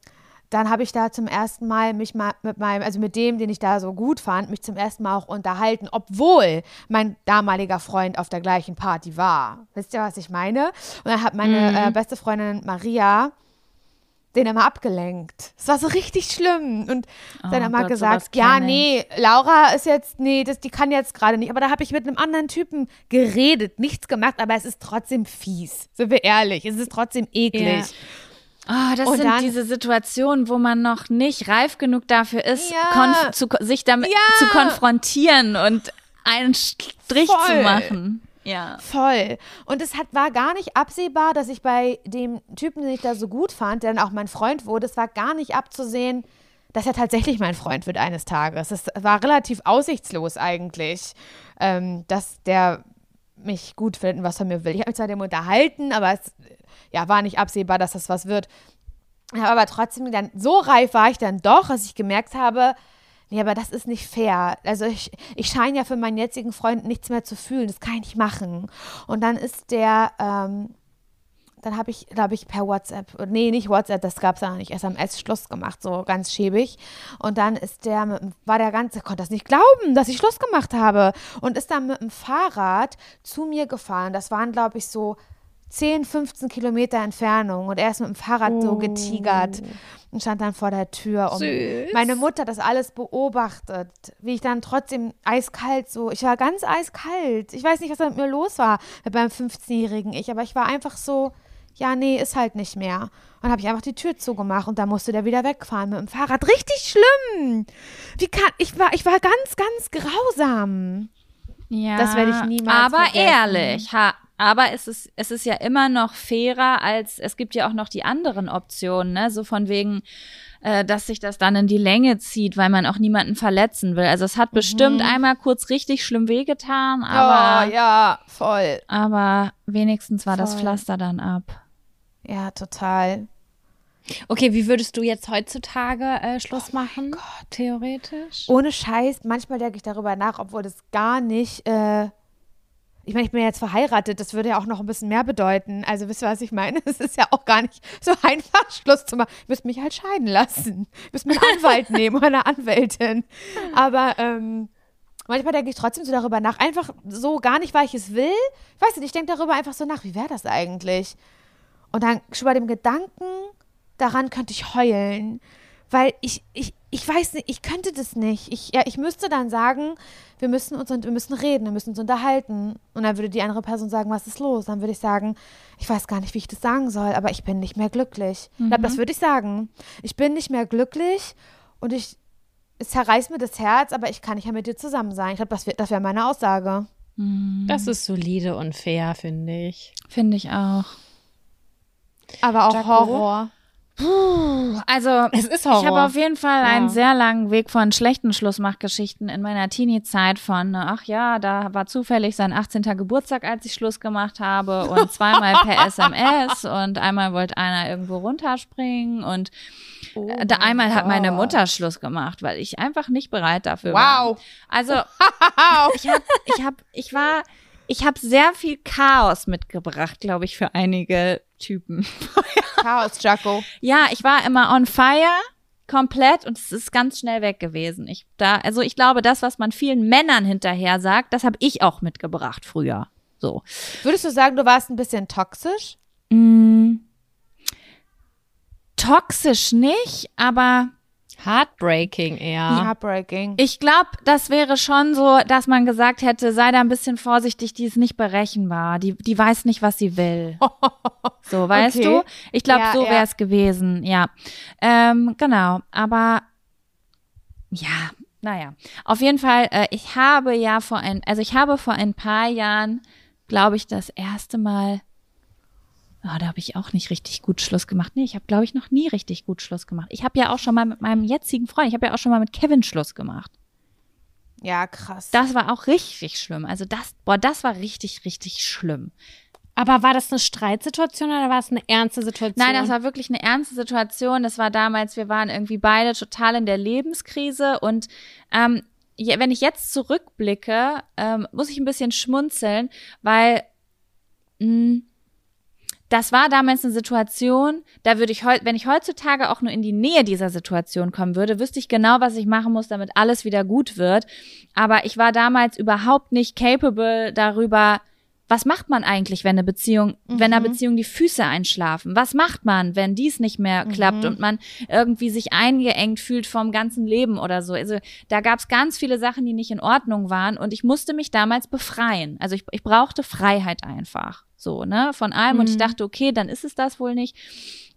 dann habe ich da zum ersten Mal mich mal mit meinem, also mit dem, den ich da so gut fand, mich zum ersten Mal auch unterhalten, obwohl mein damaliger Freund auf der gleichen Party war. Wisst ihr, was ich meine? Und dann hat meine äh, beste Freundin Maria den immer abgelenkt. Es war so richtig schlimm. Und Oh dann immer Gott, gesagt, ja, nee, Laura ist jetzt, nee, das, die kann jetzt gerade nicht. Aber da habe ich mit einem anderen Typen geredet, nichts gemacht, aber es ist trotzdem fies. Sind wir ehrlich, es ist trotzdem eklig. Oh, das Und sind dann- diese Situationen, wo man noch nicht reif genug dafür ist, Ja. zu, sich damit Ja. zu konfrontieren und einen Strich zu Voll. machen. Ja. Voll. Und es hat, war gar nicht absehbar, dass ich bei dem Typen, den ich da so gut fand, der dann auch mein Freund wurde, es war gar nicht abzusehen, dass er tatsächlich mein Freund wird eines Tages. Es war relativ aussichtslos eigentlich, ähm, dass der mich gut findet und was von mir will. Ich habe mich zwar dem unterhalten, aber es ja, war nicht absehbar, dass das was wird. Aber trotzdem dann, so reif war ich dann doch, dass ich gemerkt habe, nee, aber das ist nicht fair. Also ich, ich scheine ja für meinen jetzigen Freund nichts mehr zu fühlen. Das kann ich nicht machen. Und dann ist der, ähm, dann habe ich, glaube ich, per WhatsApp, nee, nicht WhatsApp, das gab es ja noch nicht, SMS Schluss gemacht, so ganz schäbig. Und dann ist der, war der ganze, konnte das nicht glauben, dass ich Schluss gemacht habe. Und ist dann mit dem Fahrrad zu mir gefahren. Das waren, glaube ich, so 10, 15 Kilometer Entfernung. Und er ist mit dem Fahrrad so getigert und stand dann vor der Tür. Und meine Mutter hat das alles beobachtet, wie ich dann trotzdem eiskalt so, ich war ganz eiskalt. Ich weiß nicht, was da mit mir los war beim 15-jährigen Ich, aber ich war einfach so, ja, nee, ist halt nicht mehr. Und dann habe ich einfach die Tür zugemacht und da musste der wieder wegfahren mit dem Fahrrad. Richtig schlimm. Wie kann, ich war, ich war ganz, ganz grausam. Ja, Das werde ich niemals Aber vergessen. ehrlich, ha, aber es ist, es ist ja immer noch fairer, als es gibt ja auch noch die anderen Optionen, ne? So von wegen, äh, dass sich das dann in die Länge zieht, weil man auch niemanden verletzen will. Also es hat bestimmt einmal kurz richtig schlimm wehgetan, aber, oh, ja, voll. aber wenigstens war das Voll. Pflaster dann ab. Ja, total. Okay, wie würdest du jetzt heutzutage äh, Schluss machen? Theoretisch? Ohne Scheiß, manchmal denke ich darüber nach, obwohl das gar nicht, äh, ich meine, ich bin ja jetzt verheiratet, das würde ja auch noch ein bisschen mehr bedeuten. Also wisst ihr, was ich meine? *laughs* Es ist ja auch gar nicht so einfach, Schluss zu machen. Ihr müsst mich halt scheiden lassen. Ihr müsst mir einen Anwalt *laughs* nehmen oder eine Anwältin. Aber ähm, manchmal denke ich trotzdem so darüber nach. Einfach so gar nicht, weil ich es will. Ich weiß nicht, ich denke darüber einfach so nach, wie wäre das eigentlich? Und dann schon bei dem Gedanken, daran könnte ich heulen. Weil ich, ich, ich weiß nicht, ich könnte das nicht. Ich, ja, ich müsste dann sagen, wir müssen uns und wir müssen reden, wir müssen uns unterhalten. Und dann würde die andere Person sagen, was ist los? Dann würde ich sagen, ich weiß gar nicht, wie ich das sagen soll, aber ich bin nicht mehr glücklich. Ich glaube, das würde ich sagen. Ich bin nicht mehr glücklich und ich, es zerreißt mir das Herz, aber ich kann nicht mehr mit dir zusammen sein. Ich glaube, das wäre das wär meine Aussage. Das ist solide und fair, finde ich. Finde ich auch. Aber auch Jaco? Horror. Puh, also Es ist Horror. ich habe auf jeden Fall Ja. einen sehr langen Weg von schlechten Schlussmachgeschichten in meiner Teenie-Zeit von, ach ja, da war zufällig sein 18. Geburtstag, als ich Schluss gemacht habe *laughs* und zweimal per SMS und einmal wollte einer irgendwo runterspringen und äh, da einmal hat meine Mutter Schluss gemacht, weil ich einfach nicht bereit dafür war. Wow. Also ich hab, ich hab, ich war, ich habe sehr viel Chaos mitgebracht, glaube ich, für einige Typen. *laughs* Chaos, Jaco. Ja, ich war immer on fire komplett und es ist ganz schnell weg gewesen. Ich da, also ich glaube, das, was man vielen Männern hinterher sagt, das habe ich auch mitgebracht früher. So. Würdest du sagen, du warst ein bisschen toxisch? Mm, toxisch nicht, aber Heartbreaking eher. Heartbreaking. ich glaube, das wäre schon so, dass man gesagt hätte, sei da ein bisschen vorsichtig, die ist nicht berechenbar, die, die weiß nicht, was sie will. *laughs* So, weißt Okay. du? Ich glaube, Ja, so ja. wäre es gewesen, ja. Ähm, genau, aber ja, naja. Auf jeden Fall, äh, ich habe ja vor ein, also ich habe vor ein paar Jahren, glaube ich, das erste Mal, oh, da habe ich auch nicht richtig gut Schluss gemacht. Nee, ich habe, glaube ich, noch nie richtig gut Schluss gemacht. Ich habe ja auch schon mal mit meinem jetzigen Freund, ich habe ja auch schon mal mit Kevin Schluss gemacht. ja, krass. Das war auch richtig schlimm. Also das, boah, das war richtig, richtig schlimm. Aber war das eine Streitsituation oder war es eine ernste Situation? Nein, das war wirklich eine ernste Situation. Das war damals, wir waren irgendwie beide total in der Lebenskrise und ähm, wenn ich jetzt zurückblicke, ähm, muss ich ein bisschen schmunzeln, weil mh, das war damals eine Situation, da würde ich heute, wenn ich heutzutage auch nur in die Nähe dieser Situation kommen würde, wüsste ich genau, was ich machen muss, damit alles wieder gut wird. Aber ich war damals überhaupt nicht capable darüber, was macht man eigentlich, wenn eine Beziehung, wenn einer Beziehung die Füße einschlafen? Was macht man, wenn dies nicht mehr klappt und man irgendwie sich eingeengt fühlt vom ganzen Leben oder so? Also da gab es ganz viele Sachen, die nicht in Ordnung waren und ich musste mich damals befreien. Also ich, ich brauchte Freiheit einfach, so ne, von allem und ich dachte, okay, dann ist es das wohl nicht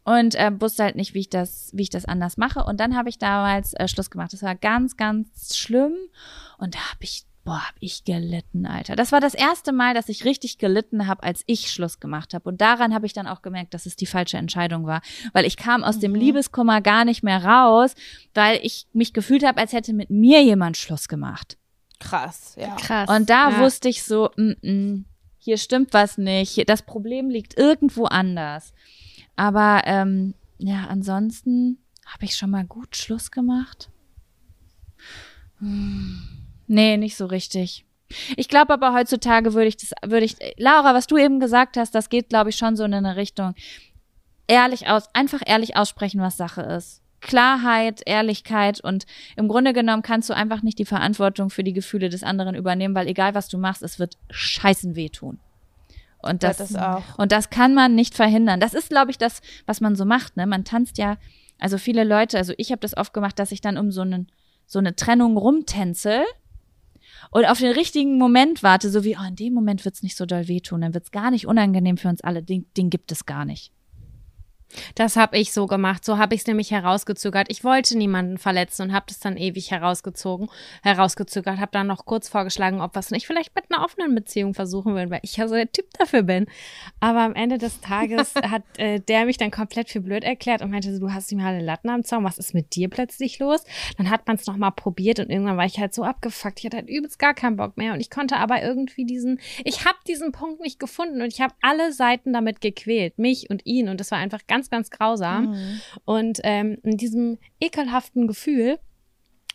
und äh, wusste halt nicht, wie ich das, wie ich das anders mache. Und dann habe ich damals äh, Schluss gemacht. Das war ganz, ganz schlimm. Und da habe ich, boah, hab ich gelitten, Alter. Das war das erste Mal, dass ich richtig gelitten habe, als ich Schluss gemacht habe. Und daran habe ich dann auch gemerkt, dass es die falsche Entscheidung war, weil ich kam aus dem Liebeskummer gar nicht mehr raus, weil ich mich gefühlt habe, als hätte mit mir jemand Schluss gemacht. krass, ja. krass. Und da ja. wusste ich so, mm, mm, hier stimmt was nicht. Das Problem liegt irgendwo anders. Aber ähm, ja, ansonsten habe ich schon mal gut Schluss gemacht. Hm, nee, nicht so richtig. Ich glaube aber heutzutage würde ich das, würde ich, Laura, was du eben gesagt hast, das geht, glaube ich, schon so in eine Richtung. Ehrlich aus, einfach ehrlich aussprechen, was Sache ist. Klarheit, Ehrlichkeit und im Grunde genommen kannst du einfach nicht die Verantwortung für die Gefühle des anderen übernehmen, weil egal was du machst, es wird scheißen wehtun. Und das, das auch. und das kann man nicht verhindern. Das ist, glaube ich, das, was man so macht. Ne? Man tanzt ja, also viele Leute, also ich habe das oft gemacht, dass ich dann um so, einen, so eine Trennung rumtänzel und auf den richtigen Moment warte, so wie, oh, in dem Moment wird's nicht so doll wehtun, dann wird's gar nicht unangenehm für uns alle. Den, den gibt es gar nicht. Das habe ich so gemacht. So habe ich es nämlich herausgezögert. Ich wollte niemanden verletzen und habe das dann ewig herausgezogen, herausgezögert. Habe dann noch kurz vorgeschlagen, ob was nicht vielleicht mit einer offenen Beziehung versuchen will, weil ich ja so der Typ dafür bin. Aber am Ende des Tages *laughs* hat äh, der mich dann komplett für blöd erklärt und meinte, du hast ihm alle Latten am Zaun. Was ist mit dir plötzlich los? Dann hat man es noch mal probiert und irgendwann war ich halt so abgefuckt. Ich hatte halt übelst gar keinen Bock mehr und ich konnte aber irgendwie diesen, ich habe diesen Punkt nicht gefunden und ich habe alle Seiten damit gequält, mich und ihn und das war einfach ganz, ganz grausam. Und ähm, in diesem ekelhaften Gefühl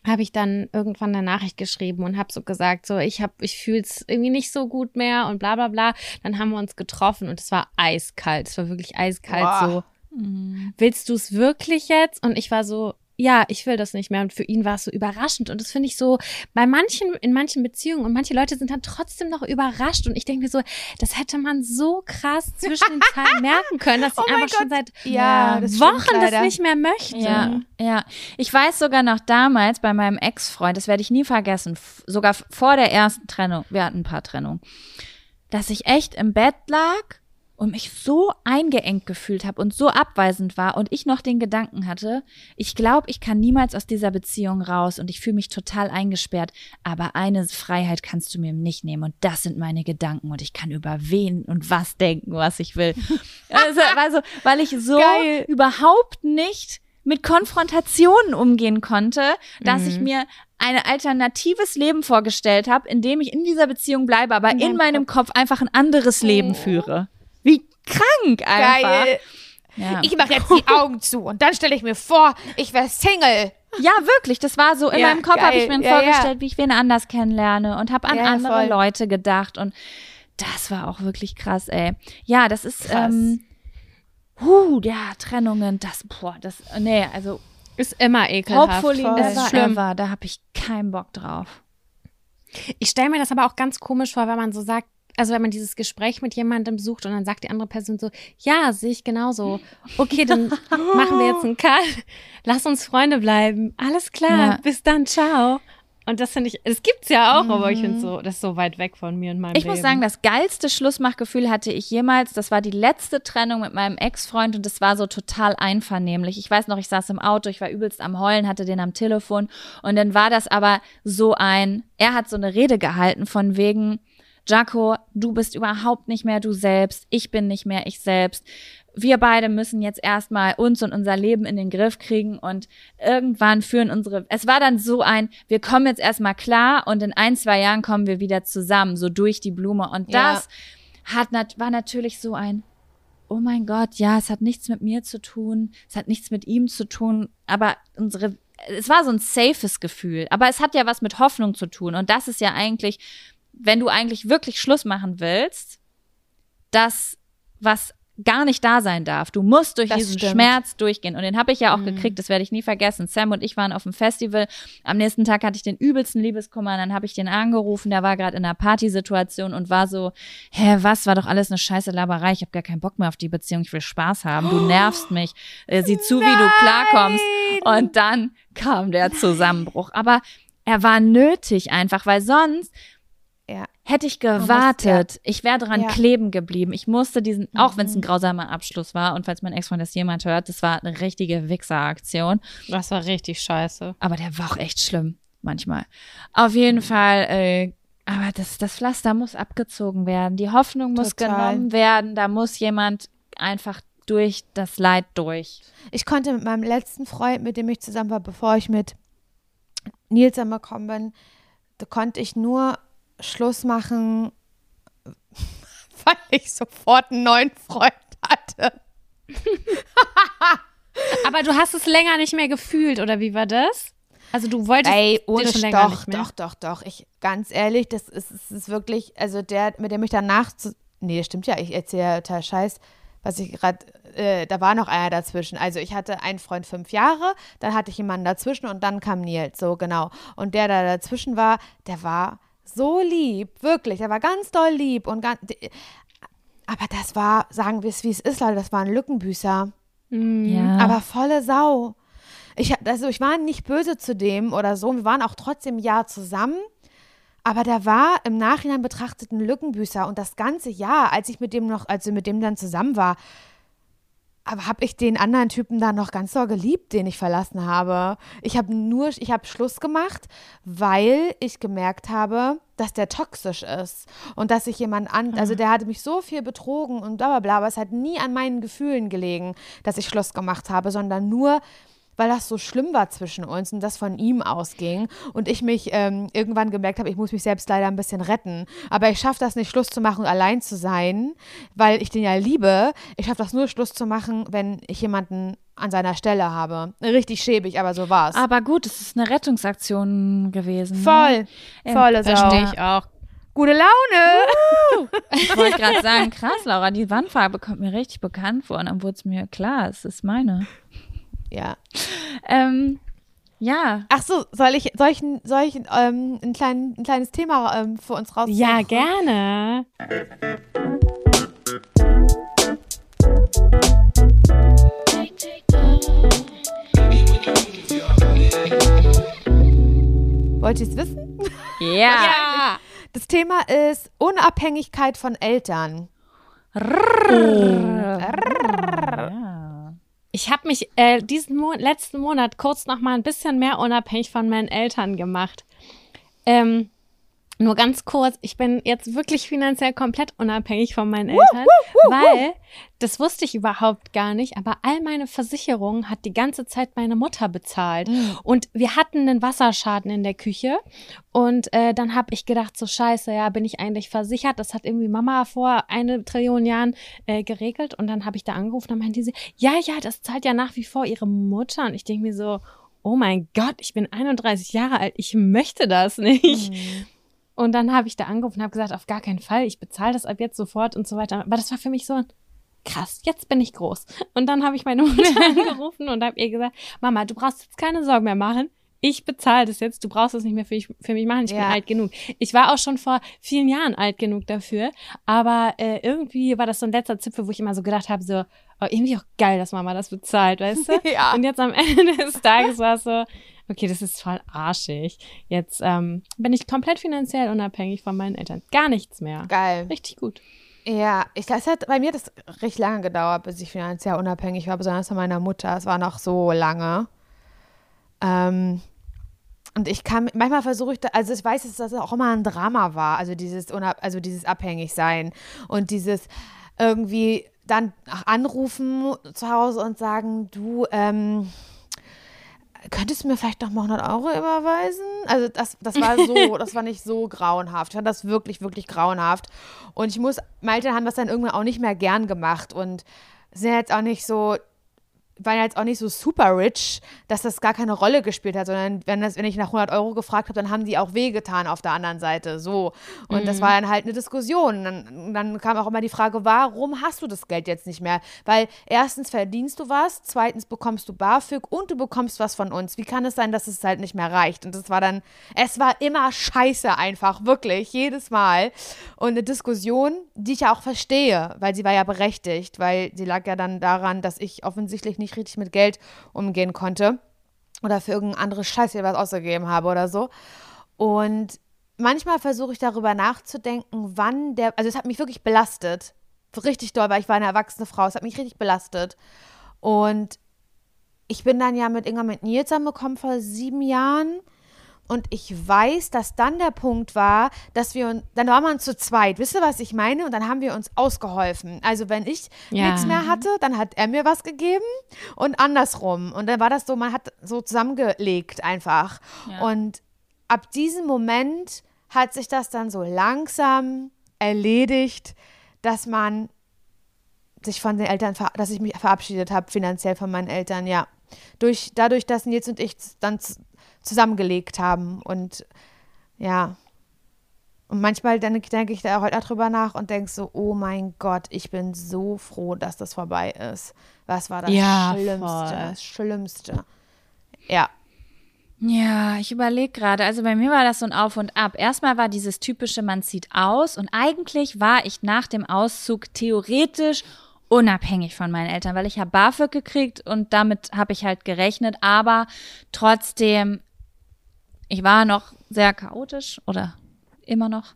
habe ich dann irgendwann eine Nachricht geschrieben und habe so gesagt, so ich habe, ich fühle es irgendwie nicht so gut mehr und bla bla bla. Dann haben wir uns getroffen und es war eiskalt. Es war wirklich eiskalt Boah. so. Willst du es wirklich jetzt? Und ich war so, ja, ich will das nicht mehr. Und für ihn war es so überraschend. Und das finde ich so bei manchen, in manchen Beziehungen und manche Leute sind dann trotzdem noch überrascht. Und ich denke mir so, das hätte man so krass zwischen den Zeilen *laughs* merken können, dass Oh mein einfach schon seit Ja, das stimmt Wochen das leider. nicht mehr möchte. Ja, ja. Ich weiß sogar noch damals bei meinem Ex-Freund, das werde ich nie vergessen, sogar vor der ersten Trennung, wir hatten ein paar Trennungen, dass ich echt im Bett lag und mich so eingeengt gefühlt habe und so abweisend war und ich noch den Gedanken hatte, ich glaube, ich kann niemals aus dieser Beziehung raus und ich fühle mich total eingesperrt, aber eine Freiheit kannst du mir nicht nehmen und das sind meine Gedanken und ich kann über wen und was denken, was ich will. *laughs* also, also weil ich so Geil. überhaupt nicht mit Konfrontationen umgehen konnte, dass mhm. ich mir ein alternatives Leben vorgestellt habe, in dem ich in dieser Beziehung bleibe, aber in, in meinem Kopf. Kopf einfach ein anderes Leben oh. führe. Wie krank einfach. Geil. Ja. Ich mache jetzt die Augen zu und dann stelle ich mir vor, ich wäre Single. Ja, wirklich. Das war so, in ja, meinem Kopf habe ich mir ja, vorgestellt, wie ich wen anders kennenlerne und habe an andere voll. Leute gedacht. Und das war auch wirklich krass, ey. Ja, das ist, krass. ähm, huh, ja, Trennungen, das, boah, das, nee, also. Ist immer ekelhaft. Hopefully never schlimm. ever. Da habe ich keinen Bock drauf. Ich stelle mir das aber auch ganz komisch vor, wenn man so sagt, also wenn man dieses Gespräch mit jemandem sucht und dann sagt die andere Person so, ja, sehe ich genauso. Okay, dann *laughs* machen wir jetzt einen Cut. Lass uns Freunde bleiben. Alles klar, ja. bis dann, ciao. Und das finde ich, es gibt's ja auch, mhm. aber ich finde mhm. so, das ist so weit weg von mir und meinem Ich Leben. muss sagen, das geilste Schlussmachgefühl hatte ich jemals. Das war die letzte Trennung mit meinem Ex-Freund und das war so total einvernehmlich. Ich weiß noch, ich saß im Auto, ich war übelst am Heulen, hatte den am Telefon und dann war das aber so ein, er hat so eine Rede gehalten von wegen, Jaco, du bist überhaupt nicht mehr du selbst, ich bin nicht mehr ich selbst. Wir beide müssen jetzt erstmal uns und unser Leben in den Griff kriegen und irgendwann führen unsere, es war dann so ein, wir kommen jetzt erstmal klar und in ein, zwei Jahren kommen wir wieder zusammen, so durch die Blume. Und das ja. hat, war natürlich so ein, oh mein Gott, ja, es hat nichts mit mir zu tun, es hat nichts mit ihm zu tun, aber unsere, es war so ein safes Gefühl, aber es hat ja was mit Hoffnung zu tun und das ist ja eigentlich wenn du eigentlich wirklich Schluss machen willst, das, was gar nicht da sein darf. Du musst durch das diesen stimmt. Schmerz durchgehen. Und den habe ich ja auch mhm. gekriegt, das werde ich nie vergessen. Sam und ich waren auf dem Festival. Am nächsten Tag hatte ich den übelsten Liebeskummer. Und dann habe ich den angerufen, der war gerade in einer Partysituation und war so, hä, was, war doch alles eine scheiße Laberei. Ich habe gar keinen Bock mehr auf die Beziehung, ich will Spaß haben. Du *gasps* nervst mich. Äh, sieh zu, Nein. wie du klarkommst. Und dann kam der Zusammenbruch. Aber er war nötig einfach, weil sonst ja. Hätte ich gewartet, muss, ja. ich wäre dran ja. kleben geblieben. Ich musste diesen, mhm. auch wenn es ein grausamer Abschluss war und falls mein Ex-Freund das jemand hört, das war eine richtige Wichser-Aktion. Das war richtig scheiße. Aber der war auch echt schlimm, manchmal. Auf jeden mhm. Fall, äh, aber das, das Pflaster muss abgezogen werden. Die Hoffnung muss Total. genommen werden. Da muss jemand einfach durch das Leid durch. Ich konnte mit meinem letzten Freund, mit dem ich zusammen war, bevor ich mit Nils gekommen bin, da konnte ich nur Schluss machen, *laughs* weil ich sofort einen neuen Freund hatte. *laughs* Aber du hast es länger nicht mehr gefühlt, oder wie war das? Also du wolltest Ey, ohne schon länger doch, nicht mehr. doch, doch, doch. Ich ganz ehrlich, das ist, das ist wirklich, also der, mit dem ich danach, zu, nee, stimmt ja, ich erzähle total Scheiß, was ich gerade, äh, da war noch einer dazwischen. Also ich hatte einen Freund fünf Jahre, dann hatte ich jemanden dazwischen und dann kam Nils, so genau. Und der, der dazwischen war, der war so lieb, wirklich. Er war ganz doll lieb und ganz. Aber das war, sagen wir es wie es ist, Leute, das war ein Lückenbüßer. Mhm. Ja. Aber volle Sau. Ich, also ich war nicht böse zu dem oder so. Wir waren auch trotzdem ein Jahr zusammen. Aber der war im Nachhinein betrachtet ein Lückenbüßer. Und das ganze Jahr, als ich mit dem noch, also mit dem dann zusammen war, aber habe ich den anderen Typen dann noch ganz doll geliebt, den ich verlassen habe? Ich habe nur, ich habe Schluss gemacht, weil ich gemerkt habe, dass der toxisch ist und dass ich jemand an, also der hatte mich so viel betrogen und bla bla bla, aber es hat nie an meinen Gefühlen gelegen, dass ich Schluss gemacht habe, sondern nur, weil das so schlimm war zwischen uns und das von ihm ausging und ich mich ähm, irgendwann gemerkt habe, ich muss mich selbst leider ein bisschen retten. Aber ich schaffe das nicht, Schluss zu machen und allein zu sein, weil ich den ja liebe. Ich schaffe das nur, Schluss zu machen, wenn ich jemanden an seiner Stelle habe. Richtig schäbig, aber so war's. Aber gut, es ist eine Rettungsaktion gewesen. Ne? Voll. Ne? Volle Sau. Verstehe ich auch. Gute Laune! *laughs* ich wollte gerade sagen, krass, Laura, die Wandfarbe kommt mir richtig bekannt vor und dann wurde es mir klar, es ist meine. Ja. Ähm, ja. Ach so, soll ich, soll ich, soll ich ähm, ein, klein, ein kleines Thema ähm, für uns raussuchen? Ja, gerne. Wollt ihr es wissen? Ja. *laughs* ja. Das Thema ist Unabhängigkeit von Eltern. Ich habe mich äh, diesen Mo letzten Monat kurz noch mal ein bisschen mehr unabhängig von meinen Eltern gemacht. Ähm, nur ganz kurz, ich bin jetzt wirklich finanziell komplett unabhängig von meinen Eltern, weil das wusste ich überhaupt gar nicht, aber all meine Versicherungen hat die ganze Zeit meine Mutter bezahlt. Mhm. Und wir hatten einen Wasserschaden in der Küche und äh, dann habe ich gedacht, so scheiße, ja, bin ich eigentlich versichert? Das hat irgendwie Mama vor eine Trillion Jahren äh, geregelt und dann habe ich da angerufen und dann meinte sie, ja, ja, das zahlt ja nach wie vor ihre Mutter und ich denke mir so, oh mein Gott, ich bin 31 Jahre alt, ich möchte das nicht. Mhm. Und dann habe ich da angerufen und habe gesagt, auf gar keinen Fall, ich bezahle das ab jetzt sofort und so weiter. Aber das war für mich so krass, jetzt bin ich groß. Und dann habe ich meine *laughs* Mutter angerufen und habe ihr gesagt, Mama, du brauchst jetzt keine Sorgen mehr machen. Ich bezahle das jetzt, du brauchst es nicht mehr für, ich, für mich machen, ich ja. bin alt genug. Ich war auch schon vor vielen Jahren alt genug dafür, aber äh, irgendwie war das so ein letzter Zipfel, wo ich immer so gedacht habe, so, oh, irgendwie auch geil, dass Mama das bezahlt, weißt du? *laughs* ja. Und jetzt am *laughs* Ende des Tages war es so, okay, das ist voll arschig. Jetzt ähm, bin ich komplett finanziell unabhängig von meinen Eltern. Gar nichts mehr. Geil. Richtig gut. Ja, ich das hat bei mir das recht lange gedauert, bis ich finanziell unabhängig war, besonders von meiner Mutter. Es war noch so lange. Ähm, und ich kann, manchmal versuche ich, da, also ich weiß, dass das auch immer ein Drama war, also dieses, also dieses Abhängigsein und dieses irgendwie dann anrufen zu Hause und sagen, du, ähm, könntest du mir vielleicht noch mal 100 Euro überweisen? Also das, das war so, *laughs* das war nicht so grauenhaft. Ich fand das wirklich, wirklich grauenhaft. Und ich muss, Malte haben das dann irgendwann auch nicht mehr gern gemacht und sind jetzt auch nicht so war ja jetzt auch nicht so super rich, dass das gar keine Rolle gespielt hat, sondern wenn, das, wenn ich nach 100 Euro gefragt habe, dann haben die auch wehgetan auf der anderen Seite. So. Und mhm. das war dann halt eine Diskussion. Dann, dann kam auch immer die Frage, warum hast du das Geld jetzt nicht mehr? Weil erstens verdienst du was, zweitens bekommst du BAföG und du bekommst was von uns. Wie kann es sein, dass es halt nicht mehr reicht? Und das war dann, es war immer scheiße einfach, wirklich, jedes Mal. Und eine Diskussion, die ich ja auch verstehe, weil sie war ja berechtigt, weil sie lag ja dann daran, dass ich offensichtlich nicht richtig mit Geld umgehen konnte oder für irgendein anderes Scheiß was ausgegeben habe oder so. Und manchmal versuche ich darüber nachzudenken, wann der, also es hat mich wirklich belastet, richtig doll, weil ich war eine erwachsene Frau, es hat mich richtig belastet. Und ich bin dann ja mit Inga mit Nils zusammengekommen vor sieben Jahren und ich weiß, dass dann der Punkt war, dass wir uns, dann war man zu zweit. Wisst ihr, was ich meine? Und dann haben wir uns ausgeholfen. Also wenn ich ja. nichts mehr hatte, dann hat er mir was gegeben und andersrum. Und dann war das so, man hat so zusammengelegt einfach. Ja. Und ab diesem Moment hat sich das dann so langsam erledigt, dass man sich von den Eltern, dass ich mich verabschiedet habe, finanziell von meinen Eltern, ja. Durch, dadurch, dass Nils und ich dann zusammengelegt haben. Und ja. Und manchmal denke denk ich da heute drüber nach und denke so, oh mein Gott, ich bin so froh, dass das vorbei ist. Was war das ja, Schlimmste? Voll. Das Schlimmste. Ja. Ja, ich überlege gerade. Also bei mir war das so ein Auf und Ab. Erstmal war dieses typische, man zieht aus und eigentlich war ich nach dem Auszug theoretisch unabhängig von meinen Eltern, weil ich habe BAföG gekriegt und damit habe ich halt gerechnet, aber trotzdem ich war noch sehr chaotisch oder immer noch.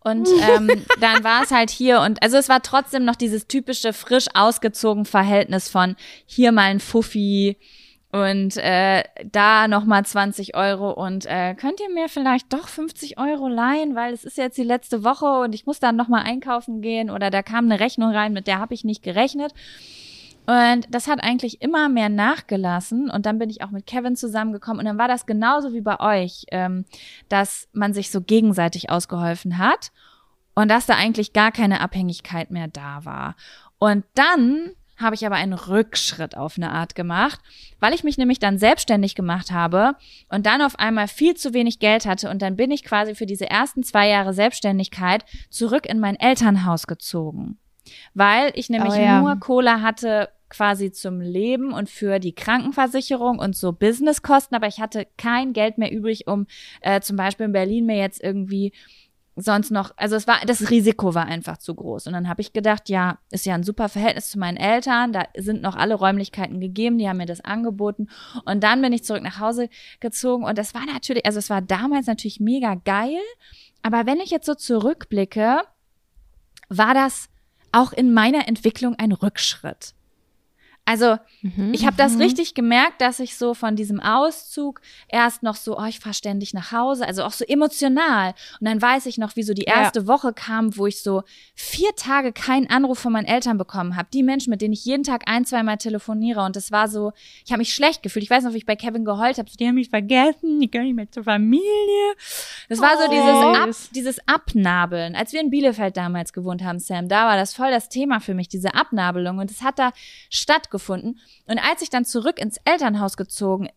Und ähm, *laughs* dann war es halt hier und also es war trotzdem noch dieses typische frisch ausgezogen Verhältnis von hier mal ein Fuffi und äh, da nochmal 20 Euro und äh, könnt ihr mir vielleicht doch 50 Euro leihen, weil es ist jetzt die letzte Woche und ich muss dann nochmal einkaufen gehen oder da kam eine Rechnung rein, mit der habe ich nicht gerechnet. Und das hat eigentlich immer mehr nachgelassen. Und dann bin ich auch mit Kevin zusammengekommen. Und dann war das genauso wie bei euch, ähm, dass man sich so gegenseitig ausgeholfen hat und dass da eigentlich gar keine Abhängigkeit mehr da war. Und dann habe ich aber einen Rückschritt auf eine Art gemacht, weil ich mich nämlich dann selbstständig gemacht habe und dann auf einmal viel zu wenig Geld hatte und dann bin ich quasi für diese ersten zwei Jahre Selbstständigkeit zurück in mein Elternhaus gezogen weil ich nämlich oh, ja. nur Cola hatte quasi zum Leben und für die Krankenversicherung und so Businesskosten, aber ich hatte kein Geld mehr übrig, um äh, zum Beispiel in Berlin mir jetzt irgendwie sonst noch, also es war, das Risiko war einfach zu groß. Und dann habe ich gedacht, ja, ist ja ein super Verhältnis zu meinen Eltern, da sind noch alle Räumlichkeiten gegeben, die haben mir das angeboten. Und dann bin ich zurück nach Hause gezogen und das war natürlich, also es war damals natürlich mega geil, aber wenn ich jetzt so zurückblicke, war das auch in meiner Entwicklung ein Rückschritt. Also Mhm, ich habe das richtig gemerkt, dass ich so von diesem Auszug erst noch so, oh, ich fahre ständig nach Hause, also auch so emotional. Und dann weiß ich noch, wie so die Ja. erste Woche kam, wo ich so vier Tage keinen Anruf von meinen Eltern bekommen habe. Die Menschen, mit denen ich jeden Tag ein, zweimal telefoniere. Und das war so, ich habe mich schlecht gefühlt. Ich weiß noch, wie ich bei Kevin geheult habe. So, die haben mich vergessen, die gehören nicht mehr zur Familie. Das war so dieses, Ab, dieses Abnabeln. Als wir in Bielefeld damals gewohnt haben, Sam, da war das voll das Thema für mich, diese Abnabelung. Und es hat da stattgefunden. Und als ich dann zurück ins Elternhaus gezogen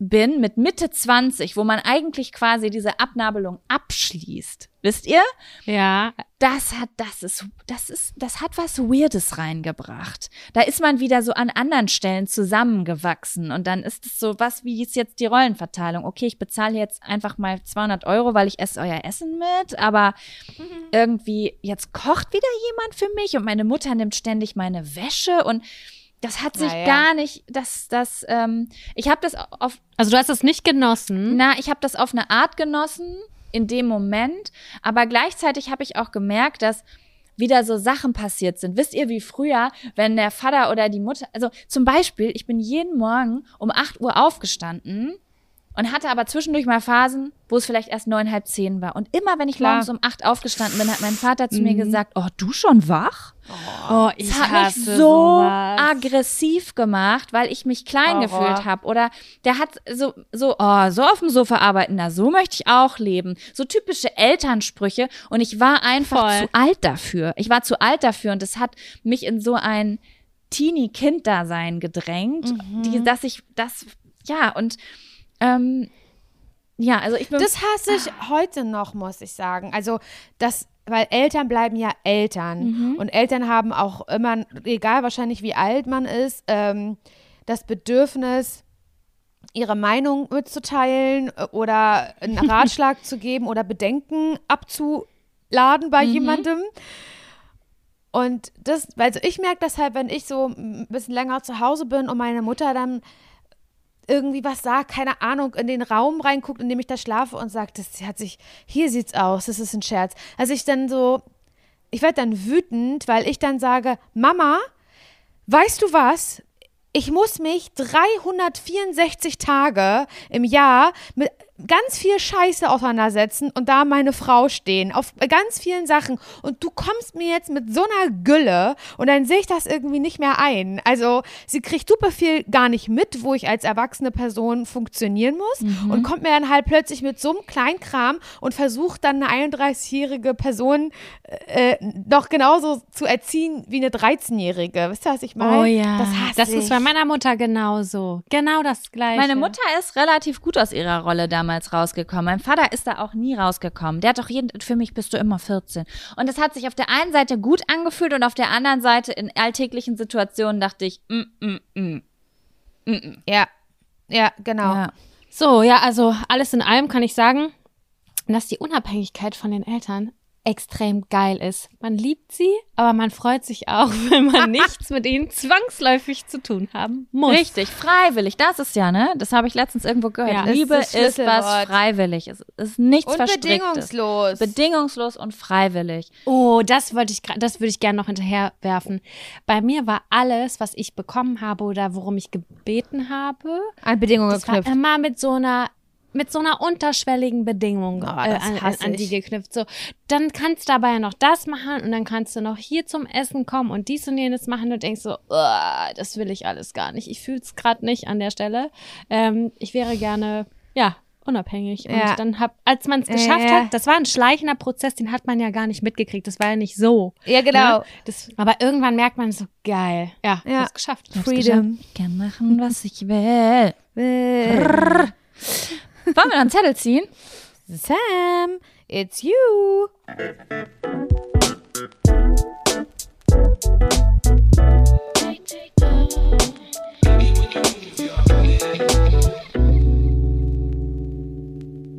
bin, mit Mitte 20, wo man eigentlich quasi diese Abnabelung abschließt, wisst ihr? Ja, Das hat, das ist, das ist, das hat was Weirdes reingebracht. Da ist man wieder so an anderen Stellen zusammengewachsen und dann ist es so, was, wie ist jetzt die Rollenverteilung? Okay, ich bezahle jetzt einfach mal 200 Euro, weil ich esse euer Essen mit, aber irgendwie, jetzt kocht wieder jemand für mich und meine Mutter nimmt ständig meine Wäsche und das hat sich Ja, ja. gar nicht, das, das, ähm, ich habe das auf, also du hast es nicht genossen. na, ich habe das auf eine Art genossen in dem Moment, aber gleichzeitig habe ich auch gemerkt, dass wieder so Sachen passiert sind. Wisst ihr, wie früher, wenn der Vater oder die Mutter, also zum Beispiel, ich bin jeden Morgen um 8 Uhr aufgestanden und hatte aber zwischendurch mal Phasen, wo es vielleicht erst neun, halb zehn war. Und immer, wenn ich Klar. morgens um 8 aufgestanden bin, hat mein Vater zu mir gesagt, oh, du schon wach? Oh, ich Das hat mich so sowas. aggressiv gemacht, weil ich mich klein Horror. gefühlt habe. Oder der hat so, so, oh, so auf dem Sofa arbeiten, na, so möchte ich auch leben. So typische Elternsprüche. Und ich war einfach Voll. zu alt dafür. Ich war zu alt dafür und das hat mich in so ein Teenie-Kind-Dasein gedrängt, Mhm. die, dass ich das, ja, und ähm, ja, also ich bin. Das hasse ich heute noch, muss ich sagen. Also das, weil Eltern bleiben ja Eltern. Und Eltern haben auch immer, egal wahrscheinlich wie alt man ist, ähm, das Bedürfnis, ihre Meinung mitzuteilen oder einen *laughs* Ratschlag zu geben oder Bedenken abzuladen bei jemandem. Und das, also ich merke das halt, wenn ich so ein bisschen länger zu Hause bin und meine Mutter dann irgendwie was sagt, keine Ahnung, in den Raum reinguckt, in dem ich da schlafe und sagt, das hat sich, hier sieht's aus, das ist ein Scherz. Also ich dann so, ich werde dann wütend, weil ich dann sage, Mama, weißt du was? Ich muss mich 364 Tage im Jahr mit ganz viel Scheiße auseinandersetzen und da meine Frau stehen auf ganz vielen Sachen und du kommst mir jetzt mit so einer Gülle und dann sehe ich das irgendwie nicht mehr ein. Also sie kriegt super viel gar nicht mit, wo ich als erwachsene Person funktionieren muss und kommt mir dann halt plötzlich mit so einem Kleinkram und versucht dann eine 31-jährige Person äh, noch genauso zu erziehen wie eine 13-jährige. Wisst ihr, was ich meine? Oh ja, Das hasse das ich. ist bei meiner Mutter genauso. Genau das gleiche. Meine Mutter ist relativ gut aus ihrer Rolle damals rausgekommen. Mein Vater ist da auch nie rausgekommen. Der hat doch jeden, für mich bist du immer 14. Und das hat sich auf der einen Seite gut angefühlt und auf der anderen Seite in alltäglichen Situationen dachte ich, mm, mm, mm. Ja, ja, genau. Ja. So, ja, also alles in allem kann ich sagen, dass die Unabhängigkeit von den Eltern extrem geil ist. Man liebt sie, aber man freut sich auch, *laughs* wenn man nichts mit ihnen zwangsläufig zu tun haben muss. Richtig, freiwillig, das ist ja, ne? Das habe ich letztens irgendwo gehört. Ja, Liebe ist ist, was freiwillig. Es ist nichts Und Verstricktes. bedingungslos. Bedingungslos und freiwillig. Oh, das wollte ich, das würde ich gerne noch hinterher werfen. Bei mir war alles, was ich bekommen habe oder worum ich gebeten habe, An Bedingungen geknüpft. immer mit so einer mit so einer unterschwelligen Bedingung Oh, äh, an, an die geknüpft. So, dann kannst du dabei ja noch das machen und dann kannst du noch hier zum Essen kommen und dies und jenes machen und denkst so, "Uah, das will ich alles gar nicht. Ich fühle es gerade nicht an der Stelle. Ähm, ich wäre gerne, ja, unabhängig. Ja. Und dann hab, als man es geschafft Ja. hat, das war ein schleichender Prozess, den hat man ja gar nicht mitgekriegt. Das war ja nicht so. Ja, genau. Ne? Das, aber irgendwann merkt man so, geil. Ja, Ja. es geschafft. Freedom. Ich kann machen, was ich will. Will. Wollen wir noch einen Zettel ziehen? Sam, it's you.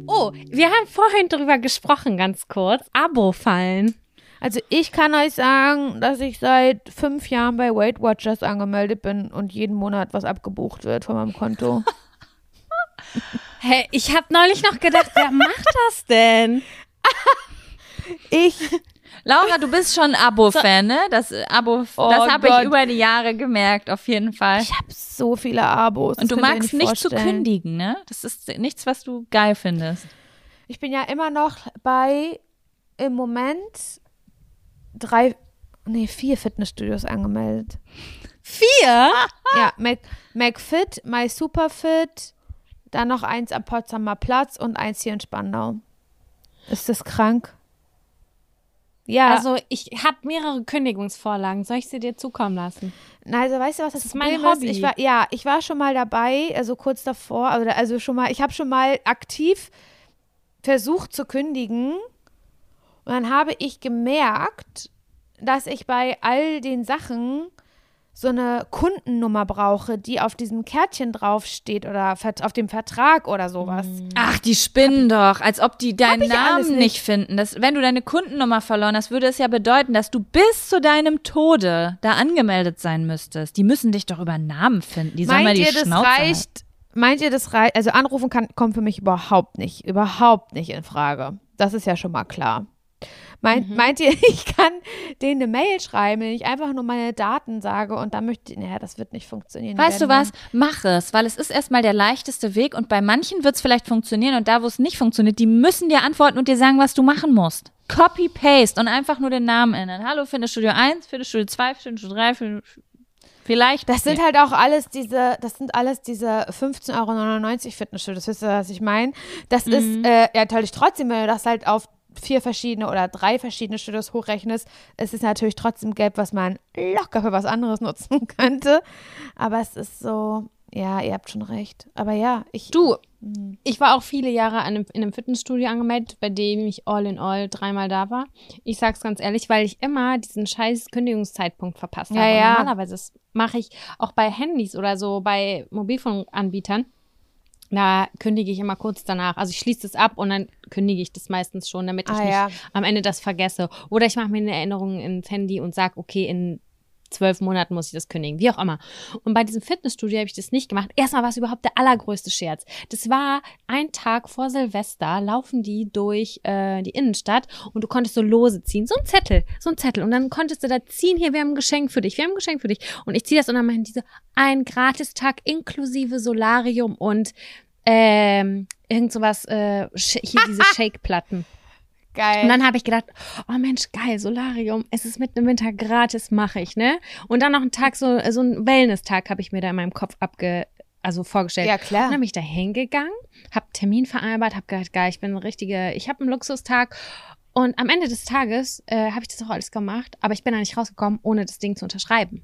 Oh, wir haben vorhin drüber gesprochen, ganz kurz. Abo-Fallen. Also ich kann euch sagen, dass ich seit fünf Jahren bei Weight Watchers angemeldet bin und jeden Monat was abgebucht wird von meinem Konto. *laughs* Hey, ich habe neulich noch gedacht, wer macht das denn? *laughs* Ich Laura, du bist schon Abo-Fan, ne? Das Abo, Oh das habe ich über die Jahre gemerkt, auf jeden Fall. Ich habe so viele Abos. Und du magst nicht zu vorstellen. kündigen, ne? Das ist nichts, was du geil findest. Ich bin ja immer noch bei im Moment drei, nee, vier Fitnessstudios angemeldet. Vier? Ja, Mac, McFit, My Superfit, dann noch eins am Potsdamer Platz und eins hier in Spandau. Ist das krank? Ja, Also ich habe mehrere Kündigungsvorlagen. Soll ich sie dir zukommen lassen? Na, also weißt du, was das, ist mein Hobby. ist? Ich war, ja, ich war schon mal dabei, also kurz davor, also, also schon mal, ich habe schon mal aktiv versucht zu kündigen und dann habe ich gemerkt, dass ich bei all den Sachen so eine Kundennummer brauche, die auf diesem Kärtchen draufsteht oder auf dem Vertrag oder sowas. Ach, die spinnen doch, als ob die deinen Namen nicht. nicht finden. Das, wenn du deine Kundennummer verloren hast, würde es ja bedeuten, dass du bis zu deinem Tode da angemeldet sein müsstest. Die müssen dich doch über Namen finden. Die sollen mal Meint die ihr, das Schnauze halten. reicht? Meint ihr, das reicht? Also anrufen kann, kommt für mich überhaupt nicht, überhaupt nicht in Frage. Das ist ja schon mal klar. Meint, meint ihr, *laughs* ich kann denen eine Mail schreiben, wenn ich einfach nur meine Daten sage und dann möchte, naja, das wird nicht funktionieren. Weißt du was? Mach es, weil es ist erstmal der leichteste Weg und bei manchen wird es vielleicht funktionieren und da, wo es nicht funktioniert, die müssen dir antworten und dir sagen, was du machen musst. Copy-Paste und einfach nur den Namen ändern. Hallo, Fitnessstudio 1, Fitnessstudio 2, Fitnessstudio 3, Fitnessstudio Vielleicht. Das sind halt auch alles diese, das sind alles diese 15,99 Euro Fitnessstudios. Wisst ihr, was ich meine? Das Mhm. ist äh, ja natürlich trotzdem, wenn du das halt auf vier verschiedene oder drei verschiedene Studios hochrechnest, es ist natürlich trotzdem Geld, was man locker für was anderes nutzen *laughs* könnte. Aber es ist so, ja, ihr habt schon recht. Aber ja, ich. Du, ich war auch viele Jahre in einem Fitnessstudio angemeldet, bei dem ich all in all dreimal da war. Ich sag's ganz ehrlich, weil ich immer diesen scheiß Kündigungszeitpunkt verpasst Ja, habe. Ja. Normalerweise das mache ich auch bei Handys oder so, bei Mobilfunkanbietern. Da kündige ich immer kurz danach. Also ich schließe es ab und dann kündige ich das meistens schon, damit ich Ah, nicht ja. am Ende das vergesse. Oder ich mache mir eine Erinnerung ins Handy und sag, okay, in zwölf Monaten muss ich das kündigen, wie auch immer. Und bei diesem Fitnessstudio habe ich das nicht gemacht. Erstmal war es überhaupt der allergrößte Scherz. Das war ein Tag vor Silvester, laufen die durch äh, die Innenstadt und du konntest so Lose ziehen. So ein Zettel, so ein Zettel. Und dann konntest du da ziehen, hier, wir haben ein Geschenk für dich, wir haben ein Geschenk für dich. Und ich ziehe das und dann machen diese ein Gratistag inklusive Solarium und ähm, irgend sowas, äh, hier diese *laughs* Shake-Platten. Geil. Und dann habe ich gedacht, oh Mensch, geil, Solarium, es ist mitten im Winter gratis, mache ich, ne? Und dann noch einen Tag, so, so einen Wellness-Tag habe ich mir da in meinem Kopf abge, also vorgestellt. Ja, Und klar. dann bin ich da hingegangen, habe Termin vereinbart, habe gedacht, geil, ich bin eine richtige, ich habe einen Luxustag. Und am Ende des Tages äh, habe ich das auch alles gemacht, aber ich bin da nicht rausgekommen, ohne das Ding zu unterschreiben.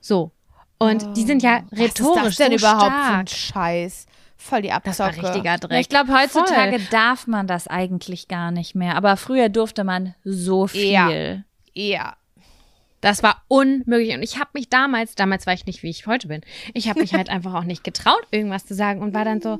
So. Und die sind ja rhetorisch Was ist das denn so überhaupt für ein stark. Scheiß? Voll die Abzocke. Das war richtiger Dreck. Ich glaube, heutzutage Voll. darf man das eigentlich gar nicht mehr. Aber früher durfte man so viel. Ja. Ja. Das war unmöglich. Und ich habe mich damals, damals war ich nicht, wie ich heute bin, ich habe mich halt *laughs* einfach auch nicht getraut, irgendwas zu sagen und war dann so,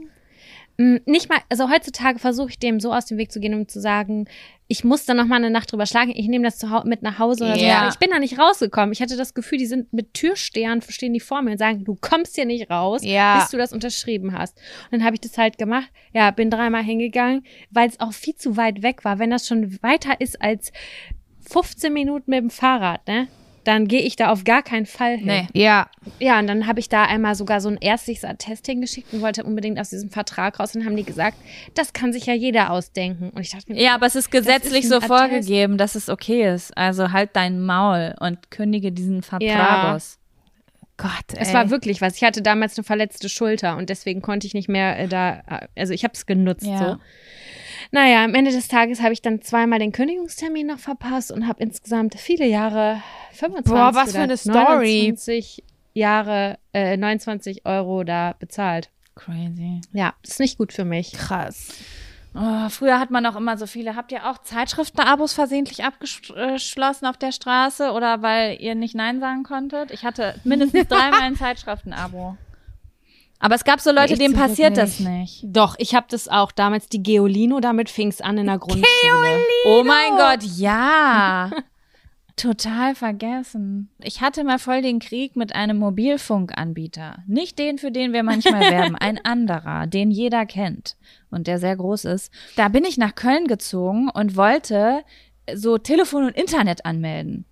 nicht mal, also heutzutage versuche ich dem so aus dem Weg zu gehen, um zu sagen, ich muss dann noch mal eine Nacht drüber schlagen, ich nehme das zu Hause mit nach Hause oder so. Ja. Aber ich bin da nicht rausgekommen. Ich hatte das Gefühl, die sind mit Türstern, stehen die vor mir und sagen, du kommst hier nicht raus, Ja. bis du das unterschrieben hast. Und dann habe ich das halt gemacht. Ja, bin dreimal hingegangen, weil es auch viel zu weit weg war. Wenn das schon weiter ist als 15 Minuten mit dem Fahrrad, ne? Dann gehe ich da auf gar keinen Fall hin. Nee. Ja. Ja, und dann habe ich da einmal sogar so ein ärztliches Attest hingeschickt und wollte unbedingt aus diesem Vertrag raus. Und dann haben die gesagt, das kann sich ja jeder ausdenken. Und ich dachte mir, Ja, aber es ist gesetzlich ein so Attest. vorgegeben, dass es okay ist. Also halt dein Maul und kündige diesen Vertrag aus. Gott, es ey. war wirklich was. Ich hatte damals eine verletzte Schulter und deswegen konnte ich nicht mehr äh, da, äh, also ich habe es genutzt Ja. so. Naja, am Ende des Tages habe ich dann zweimal den Kündigungstermin noch verpasst und habe insgesamt viele Jahre, 25 Boah, was für eine Story. 29 Jahre, äh, 29 Euro da bezahlt. Crazy. Ja, ist nicht gut für mich. krass. Oh, früher hat man auch immer so viele. Habt ihr auch Zeitschriftenabos versehentlich abgeschlossen auf der Straße oder weil ihr nicht Nein sagen konntet? Ich hatte mindestens *laughs* dreimal ein Zeitschriftenabo. Aber es gab so Leute, denen passiert das nicht. Doch, ich habe das auch damals, die Geolino, damit fing es an in der Grundschule. Oh mein Gott, ja. *laughs* Total vergessen. Ich hatte mal voll den Krieg mit einem Mobilfunkanbieter. Nicht den, für den wir manchmal werben, ein *laughs* anderer, den jeder kennt und der sehr groß ist. Da bin ich nach Köln gezogen und wollte so Telefon und Internet anmelden.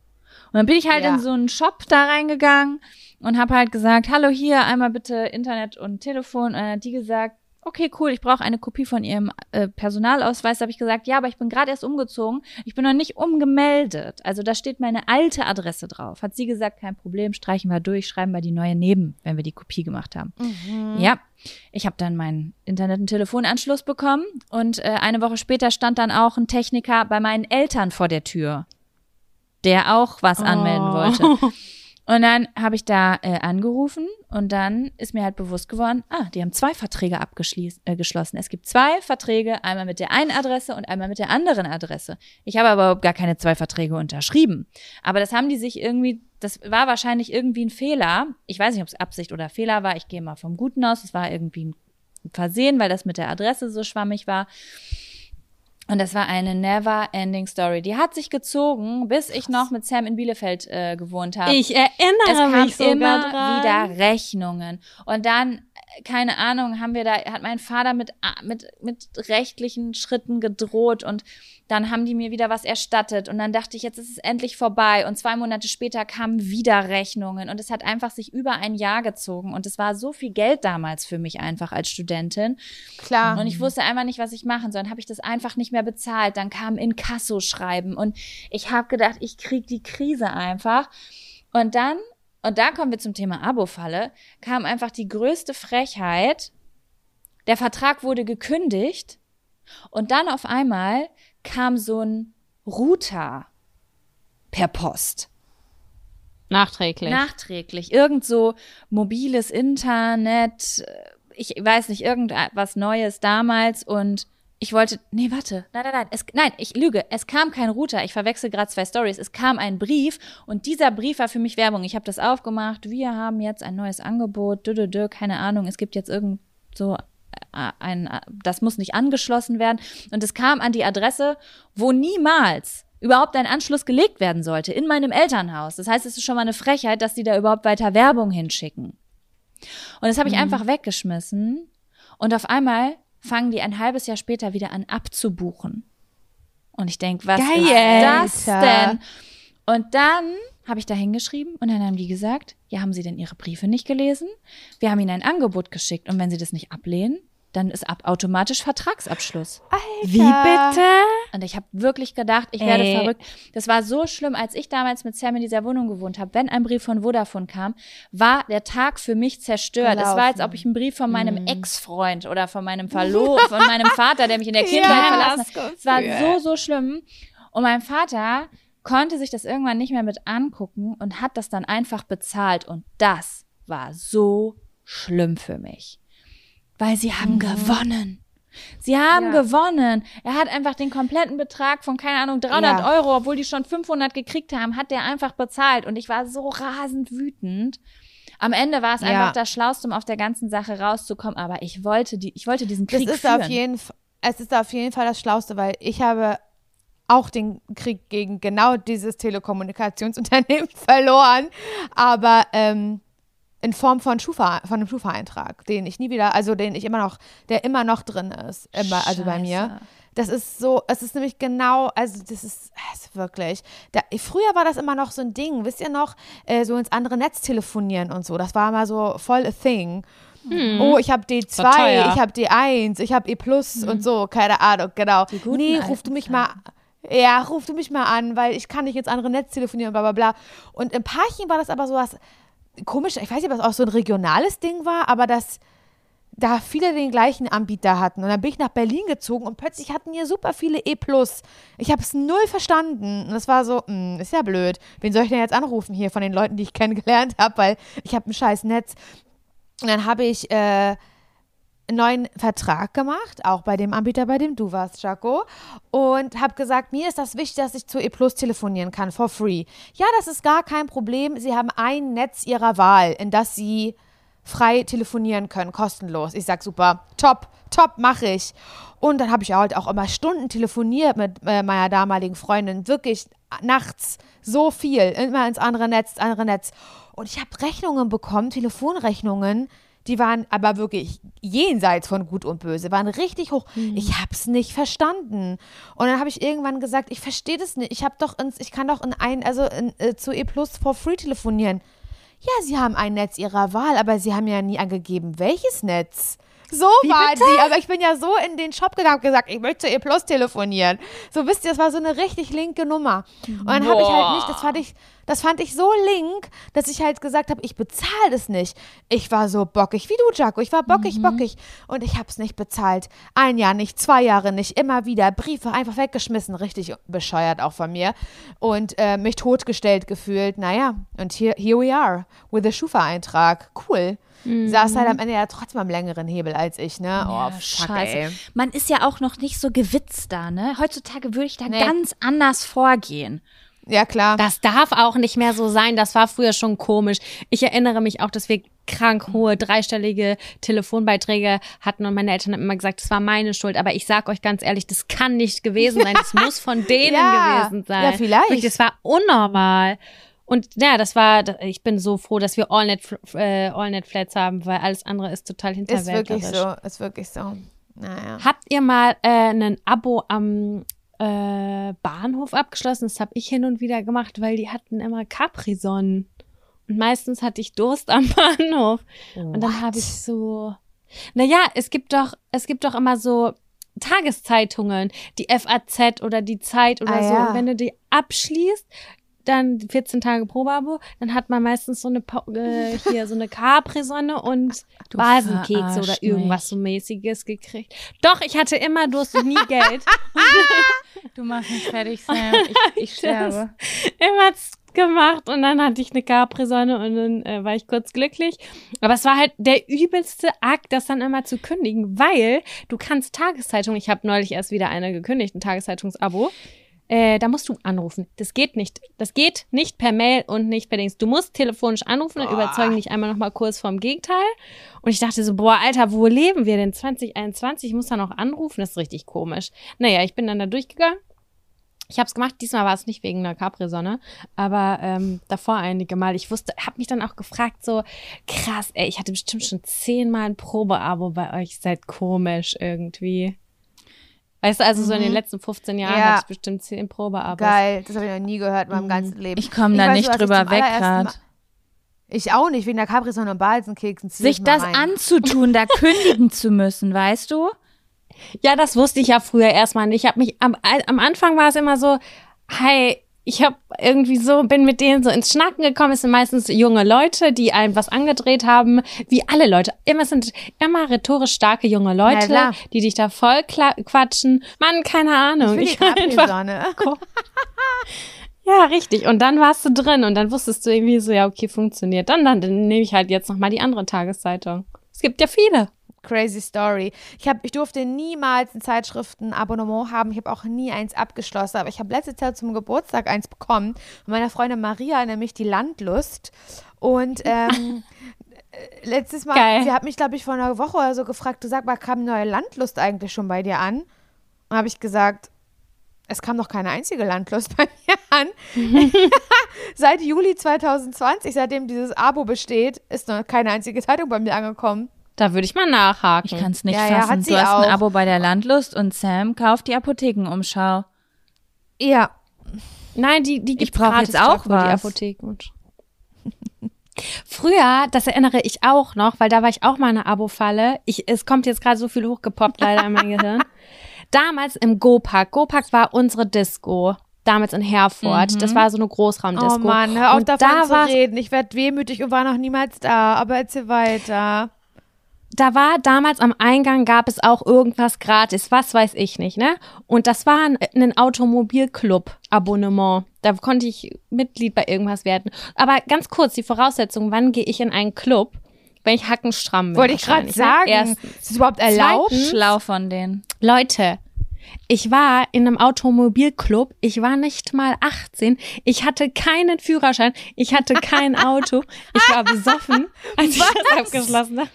Und dann bin ich halt Ja. in so einen Shop da reingegangen und habe halt gesagt, hallo hier, einmal bitte Internet und Telefon. Und dann hat die gesagt, okay, cool, ich brauche eine Kopie von ihrem äh, Personalausweis. Da habe ich gesagt, ja, aber ich bin gerade erst umgezogen. Ich bin noch nicht umgemeldet. Also da steht meine alte Adresse drauf. Hat sie gesagt, kein Problem, streichen wir durch, schreiben wir die neue neben, wenn wir die Kopie gemacht haben. Ja, ich habe dann meinen Internet- und Telefonanschluss bekommen und äh, eine Woche später stand dann auch ein Techniker bei meinen Eltern vor der Tür, der auch was anmelden Oh. wollte. *laughs* Und dann habe ich da äh, angerufen und dann ist mir halt bewusst geworden, ah, die haben zwei Verträge abgeschlossen. Äh, geschlossen. es gibt zwei Verträge, einmal mit der einen Adresse und einmal mit der anderen Adresse. Ich habe aber überhaupt gar keine zwei Verträge unterschrieben. Aber das haben die sich irgendwie, das war wahrscheinlich irgendwie ein Fehler. Ich weiß nicht, ob es Absicht oder Fehler war. Ich gehe mal vom Guten aus. Es war irgendwie ein Versehen, weil das mit der Adresse so schwammig war. Und das war eine never-ending Story. Die hat sich gezogen, bis ich noch mit Sam in Bielefeld äh, gewohnt habe. Ich Es erinnere kam mich sogar immer dran. wieder Rechnungen. Und dann, keine Ahnung, haben wir da, hat mein Vater mit, mit, mit rechtlichen Schritten gedroht und dann haben die mir wieder was erstattet. Und dann dachte ich, jetzt ist es endlich vorbei. Und zwei Monate später kamen wieder Rechnungen. Und es hat einfach sich über ein Jahr gezogen. Und es war so viel Geld damals für mich einfach als Studentin. Klar. Und ich wusste einfach nicht, was ich machen soll. Dann habe ich das einfach nicht mehr bezahlt. Dann kam Inkasso-Schreiben und ich habe gedacht, ich krieg die Krise einfach. Und dann, und da kommen wir zum Thema Abo-Falle, kam einfach die größte Frechheit. Der Vertrag wurde gekündigt und dann auf einmal kam so ein Router per Post. Nachträglich. Nachträglich. Irgend so mobiles Internet, äh, ich weiß nicht, irgendwas Neues damals und ich wollte, nee, warte, nein, nein, nein, es, nein, ich lüge, es kam kein Router, ich verwechsel gerade zwei Stories, es kam ein Brief und dieser Brief war für mich Werbung. Ich habe das aufgemacht, wir haben jetzt ein neues Angebot, dü, dü, dü, keine Ahnung, es gibt jetzt irgend so äh, ein, äh, das muss nicht angeschlossen werden. Und es kam an die Adresse, wo niemals überhaupt ein Anschluss gelegt werden sollte, in meinem Elternhaus. Das heißt, es ist schon mal eine Frechheit, dass die da überhaupt weiter Werbung hinschicken. Und das habe ich einfach weggeschmissen. Und auf einmal fangen die ein halbes Jahr später wieder an abzubuchen. Und ich denk, was Geil, ist das denn? Und dann habe ich da hingeschrieben und dann haben die gesagt, ja, haben Sie denn Ihre Briefe nicht gelesen? Wir haben Ihnen ein Angebot geschickt und wenn Sie das nicht ablehnen, dann ist ab automatisch Vertragsabschluss. Wie bitte? Und ich habe wirklich gedacht, ich werde Ey. verrückt. Das war so schlimm, als ich damals mit Sam in dieser Wohnung gewohnt habe. Wenn ein Brief von Vodafone kam, war der Tag für mich zerstört. Es war, als ob ich einen Brief von meinem Ex-Freund oder von meinem Verlo von meinem Vater, der mich in der *laughs* Kindheit Ja, verlassen das hat. Es war so, so schlimm. Und mein Vater konnte sich das irgendwann nicht mehr mit angucken und hat das dann einfach bezahlt. Und das war so schlimm für mich. Weil sie haben gewonnen. Sie haben Ja. gewonnen. Er hat einfach den kompletten Betrag von, keine Ahnung, 300 Ja. Euro, obwohl die schon 500 gekriegt haben, hat der einfach bezahlt. Und ich war so rasend wütend. Am Ende war es Ja. einfach das Schlauste, um auf der ganzen Sache rauszukommen. Aber ich wollte die, ich wollte diesen Das Krieg ist führen. auf jeden es ist auf jeden Fall das Schlauste, weil ich habe auch den Krieg gegen genau dieses Telekommunikationsunternehmen *laughs* verloren, aber ähm, in Form von Schufa, von einem Schufa-Eintrag, den ich nie wieder, also den ich immer noch, der immer noch drin ist, immer, also bei mir. Das ist so, es ist nämlich genau, also das ist, es ist wirklich. Da, früher war das immer noch so ein Ding, wisst ihr noch, äh, so ins andere Netz telefonieren und so. Das war mal so voll a thing. Oh, ich habe D2, War teuer. ich habe D1, ich habe E Plus und so, keine Ahnung, genau. Nee, ruf du mich mal, ja, ruf du mich mal an, weil ich kann nicht ins andere Netz telefonieren, bla bla bla. Und im Parching war das aber so was komisch, ich weiß nicht, ob das auch so ein regionales Ding war, aber das da viele den gleichen Anbieter hatten. Und dann bin ich nach Berlin gezogen und plötzlich hatten hier super viele E+. Ich habe es null verstanden. Und das war so, hm, ist ja blöd. Wen soll ich denn jetzt anrufen hier von den Leuten, die ich *laughs* kennengelernt habe, weil ich habe ein scheiß Netz. Und dann habe ich äh, neuen Vertrag gemacht, auch bei dem Anbieter, bei dem du warst, Jaco. Und habe gesagt, mir ist das wichtig, dass ich zu E Plus telefonieren kann, for free. Ja, das ist gar kein Problem. Sie haben ein Netz ihrer Wahl, in das sie frei telefonieren können, kostenlos. Ich sag super, top, top, mache ich. Und dann habe ich halt auch immer Stunden telefoniert mit äh, meiner damaligen Freundin, wirklich nachts so viel, immer ins andere Netz, ins andere Netz. Und ich habe Rechnungen bekommen, Telefonrechnungen, die waren aber wirklich jenseits von Gut und Böse, waren richtig hoch. Mhm. Ich habe es nicht verstanden. Und dann habe ich irgendwann gesagt, ich verstehe das nicht. Ich habe doch ins, ich kann doch in ein, also in, äh, zu E Plus for free telefonieren. Ja, sie haben ein Netz ihrer Wahl, aber sie haben ja nie angegeben, welches Netz. So Wie war bitte? die. Aber ich bin ja so in den Shop gegangen und gesagt, ich möchte zu E Plus telefonieren. So wisst ihr, das war so eine richtig linke Nummer. Und dann habe ich halt nicht, das fand ich, das fand ich so link, dass ich halt gesagt habe, ich bezahle das nicht. Ich war so bockig wie du, Jaco. Ich war bockig, mhm. bockig. Und ich habe es nicht bezahlt. Ein Jahr nicht, zwei Jahre nicht, immer wieder. Briefe einfach weggeschmissen. Richtig bescheuert auch von mir. Und äh, mich totgestellt gefühlt. Naja, und hier here we are with a Schufa-Eintrag. Cool. Mhm. Saß halt am Ende ja trotzdem am längeren Hebel als ich, ne? Oh, ja, fuck, scheiße. Ey. Man ist ja auch noch nicht so gewitzt da, ne? Heutzutage würde ich da nee. ganz anders vorgehen. Ja, klar. Das darf auch nicht mehr so sein. Das war früher schon komisch. Ich erinnere mich auch, dass wir krank hohe dreistellige Telefonbeiträge hatten und meine Eltern haben immer gesagt, das war meine Schuld. Aber ich sag euch ganz ehrlich, das kann nicht gewesen sein. Das *laughs* muss von denen ja. gewesen sein. Ja, vielleicht. Wirklich, das war unnormal. Und ja, das war, ich bin so froh, dass wir AllNet, äh, AllNet Flats haben, weil alles andere ist total hinterwäldlerisch. Ist wirklich so, ist wirklich so. Naja. Habt ihr mal äh, ein Abo am äh, Bahnhof abgeschlossen. Das habe ich hin und wieder gemacht, weil die hatten immer Capri-Sonnen. Und meistens hatte ich Durst am *laughs* Bahnhof. What? Und dann habe ich so. Naja, es gibt doch, es gibt doch immer so Tageszeitungen, die FAZ oder die Zeit oder ah, so. Ja. Und wenn du die abschließt, dann 14 Tage Probeabo, dann hat man meistens so eine äh, hier so eine Capri-Sonne und *laughs* Basenkekse oder irgendwas so mäßiges gekriegt. Doch, ich hatte immer Durst und nie *laughs* Geld. du machst mich fertig, Sam. Ich, *laughs* ich sterbe. Immer gemacht und dann hatte ich eine Capri-Sonne und dann äh, war ich kurz glücklich. Aber es war halt der übelste Akt, das dann immer zu kündigen, weil du kannst Tageszeitungen, ich habe neulich erst wieder eine gekündigt, ein Tageszeitungsabo. Äh, da musst du anrufen. Das geht nicht. Das geht nicht per Mail und nicht per Dings. Du musst telefonisch anrufen und überzeugen dich einmal nochmal kurz vom Gegenteil. Und ich dachte so, boah, Alter, wo leben wir denn? 2021? Ich muss da noch anrufen. Das ist richtig komisch. Naja, ich bin dann da durchgegangen. Ich habe es gemacht. Diesmal war es nicht wegen einer Capri-Sonne, aber ähm, davor einige Mal. Ich wusste, habe mich dann auch gefragt, so krass, ey, ich hatte bestimmt schon zehnmal ein Probeabo bei euch. Seid komisch irgendwie. Weißt du, also so in den mhm. letzten 15 Jahren ja. hatte ich bestimmt 10 Probeabos. Geil, das habe ich noch nie gehört in meinem mhm. ganzen Leben. Ich komme da nicht drüber weg gerade. Ich auch nicht, wegen der Capri-Sonne und Balsenkeksen. Sich das rein. anzutun, da *laughs* kündigen zu müssen, weißt du? Ja, das wusste ich ja früher erstmal nicht. Ich habe mich am, am Anfang war es immer so, hey, ich habe irgendwie so, bin mit denen so ins Schnacken gekommen. Es sind meistens junge Leute, die einem was angedreht haben, wie alle Leute. Immer sind immer rhetorisch starke junge Leute, ja, die dich da voll quatschen. Mann, keine Ahnung. Ich, ich einfach. Sonne. *laughs* ja, richtig. Und dann warst du drin und dann wusstest du irgendwie so, ja, okay, funktioniert. Dann, dann, dann nehme ich halt jetzt noch mal die andere Tageszeitung. Es gibt ja viele. Crazy Story. Ich, hab, ich durfte niemals ein Zeitschriftenabonnement haben. Ich habe auch nie eins abgeschlossen. Aber ich habe letztes Jahr zum Geburtstag eins bekommen. Von meiner Freundin Maria, nämlich die Landlust. Und ähm, *laughs* äh, letztes Mal, Geil. sie hat mich, glaube ich, vor einer Woche oder so gefragt, du sag mal, kam neue Landlust eigentlich schon bei dir an? Und habe ich gesagt, es kam noch keine einzige Landlust *laughs* bei mir an. *laughs* Seit Juli 2020, seitdem dieses Abo besteht, ist noch keine einzige Zeitung bei mir angekommen. Da würde ich mal nachhaken. Ich kann es nicht ja, fassen. Ja, du hast auch. ein Abo bei der Landlust und Sam kauft die Apothekenumschau. Ja. Nein, die, die gibt es jetzt auch was. die Apotheken. *laughs* Früher, das erinnere ich auch noch, weil da war ich auch mal eine Abo-Falle. es kommt jetzt gerade so viel hochgepoppt leider in mein Gehirn. *laughs* Damals im Go-Park. Go-Park war unsere Disco damals in Herford. Mhm. Das war so eine Großraumdisco. Oh Mann, hör auf davon da zu reden. Ich werde wehmütig und war noch niemals da, aber erzähl weiter da war damals am Eingang gab es auch irgendwas gratis, was weiß ich nicht, ne? Und das war ein, ein Automobilclub-Abonnement. Da konnte ich Mitglied bei irgendwas werden. Aber ganz kurz, die Voraussetzung, wann gehe ich in einen Club? Wenn ich hackenstramm bin. Wollte ich gerade ne? sagen. Erstens. Ist das überhaupt erlaubt? Zweitens, Schlau von denen. Leute, ich war in einem Automobilclub. Ich war nicht mal 18. Ich hatte keinen Führerschein. Ich hatte kein Auto. Ich war besoffen, als ich Was? das abgeschlossen habe.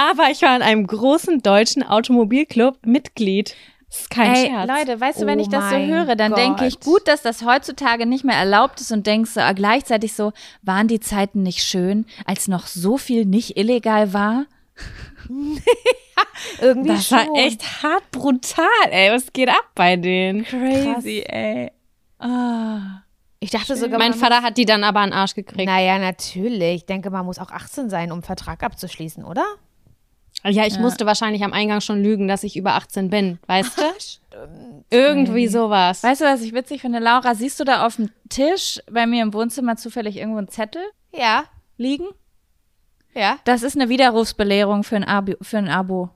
Aber ich war in einem großen deutschen Automobilclub Mitglied. Das ist kein Ey, Scherz. Leute, weißt du, wenn Oh ich das so höre, dann denke ich, Gott. gut, dass das heutzutage nicht mehr erlaubt ist und denkst so, aber gleichzeitig so, waren die Zeiten nicht schön, als noch so viel nicht illegal war? *laughs* Irgendwie das schon. war echt hart brutal, ey. Was geht ab bei denen? Crazy, ey. Ah. Ich dachte sogar, Mein Vater hat die dann aber an den Arsch gekriegt. Naja, natürlich. Ich denke, man muss auch 18 sein, um einen Vertrag abzuschließen, oder? Ja, ich musste wahrscheinlich am Eingang schon lügen, dass ich über 18 bin, weißt du? Irgendwie sowas. Weißt du, was ich witzig finde, Laura? Siehst du da auf dem Tisch bei mir im Wohnzimmer zufällig irgendwo einen Zettel Ja, liegen? ja. Das ist eine Widerrufsbelehrung für ein Abo. Für ein Abo.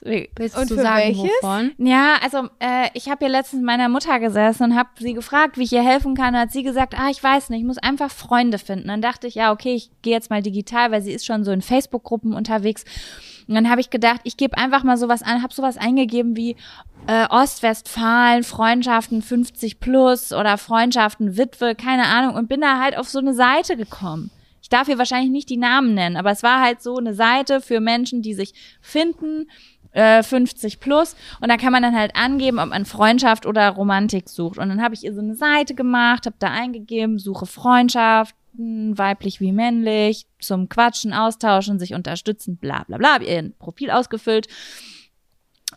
Willst Und du für sagen, welches? wovon? Ja, also äh, ich habe hier letztens mit meiner Mutter gesessen und habe sie gefragt, wie ich ihr helfen kann. Und hat sie gesagt, ah, ich weiß nicht, ich muss einfach Freunde finden. Dann dachte ich, ja, okay, ich gehe jetzt mal digital, weil sie ist schon so in Facebook-Gruppen unterwegs. Und dann habe ich gedacht, ich gebe einfach mal sowas an, habe sowas eingegeben wie äh, Ostwestfalen, Freundschaften 50 plus oder Freundschaften Witwe, keine Ahnung, und bin da halt auf so eine Seite gekommen. Ich darf hier wahrscheinlich nicht die Namen nennen, aber es war halt so eine Seite für Menschen, die sich finden, äh, 50 plus. Und da kann man dann halt angeben, ob man Freundschaft oder Romantik sucht. Und dann habe ich ihr so eine Seite gemacht, habe da eingegeben, suche Freundschaften, weiblich wie männlich, zum Quatschen, Austauschen, sich unterstützen, bla bla bla, ihr Profil ausgefüllt.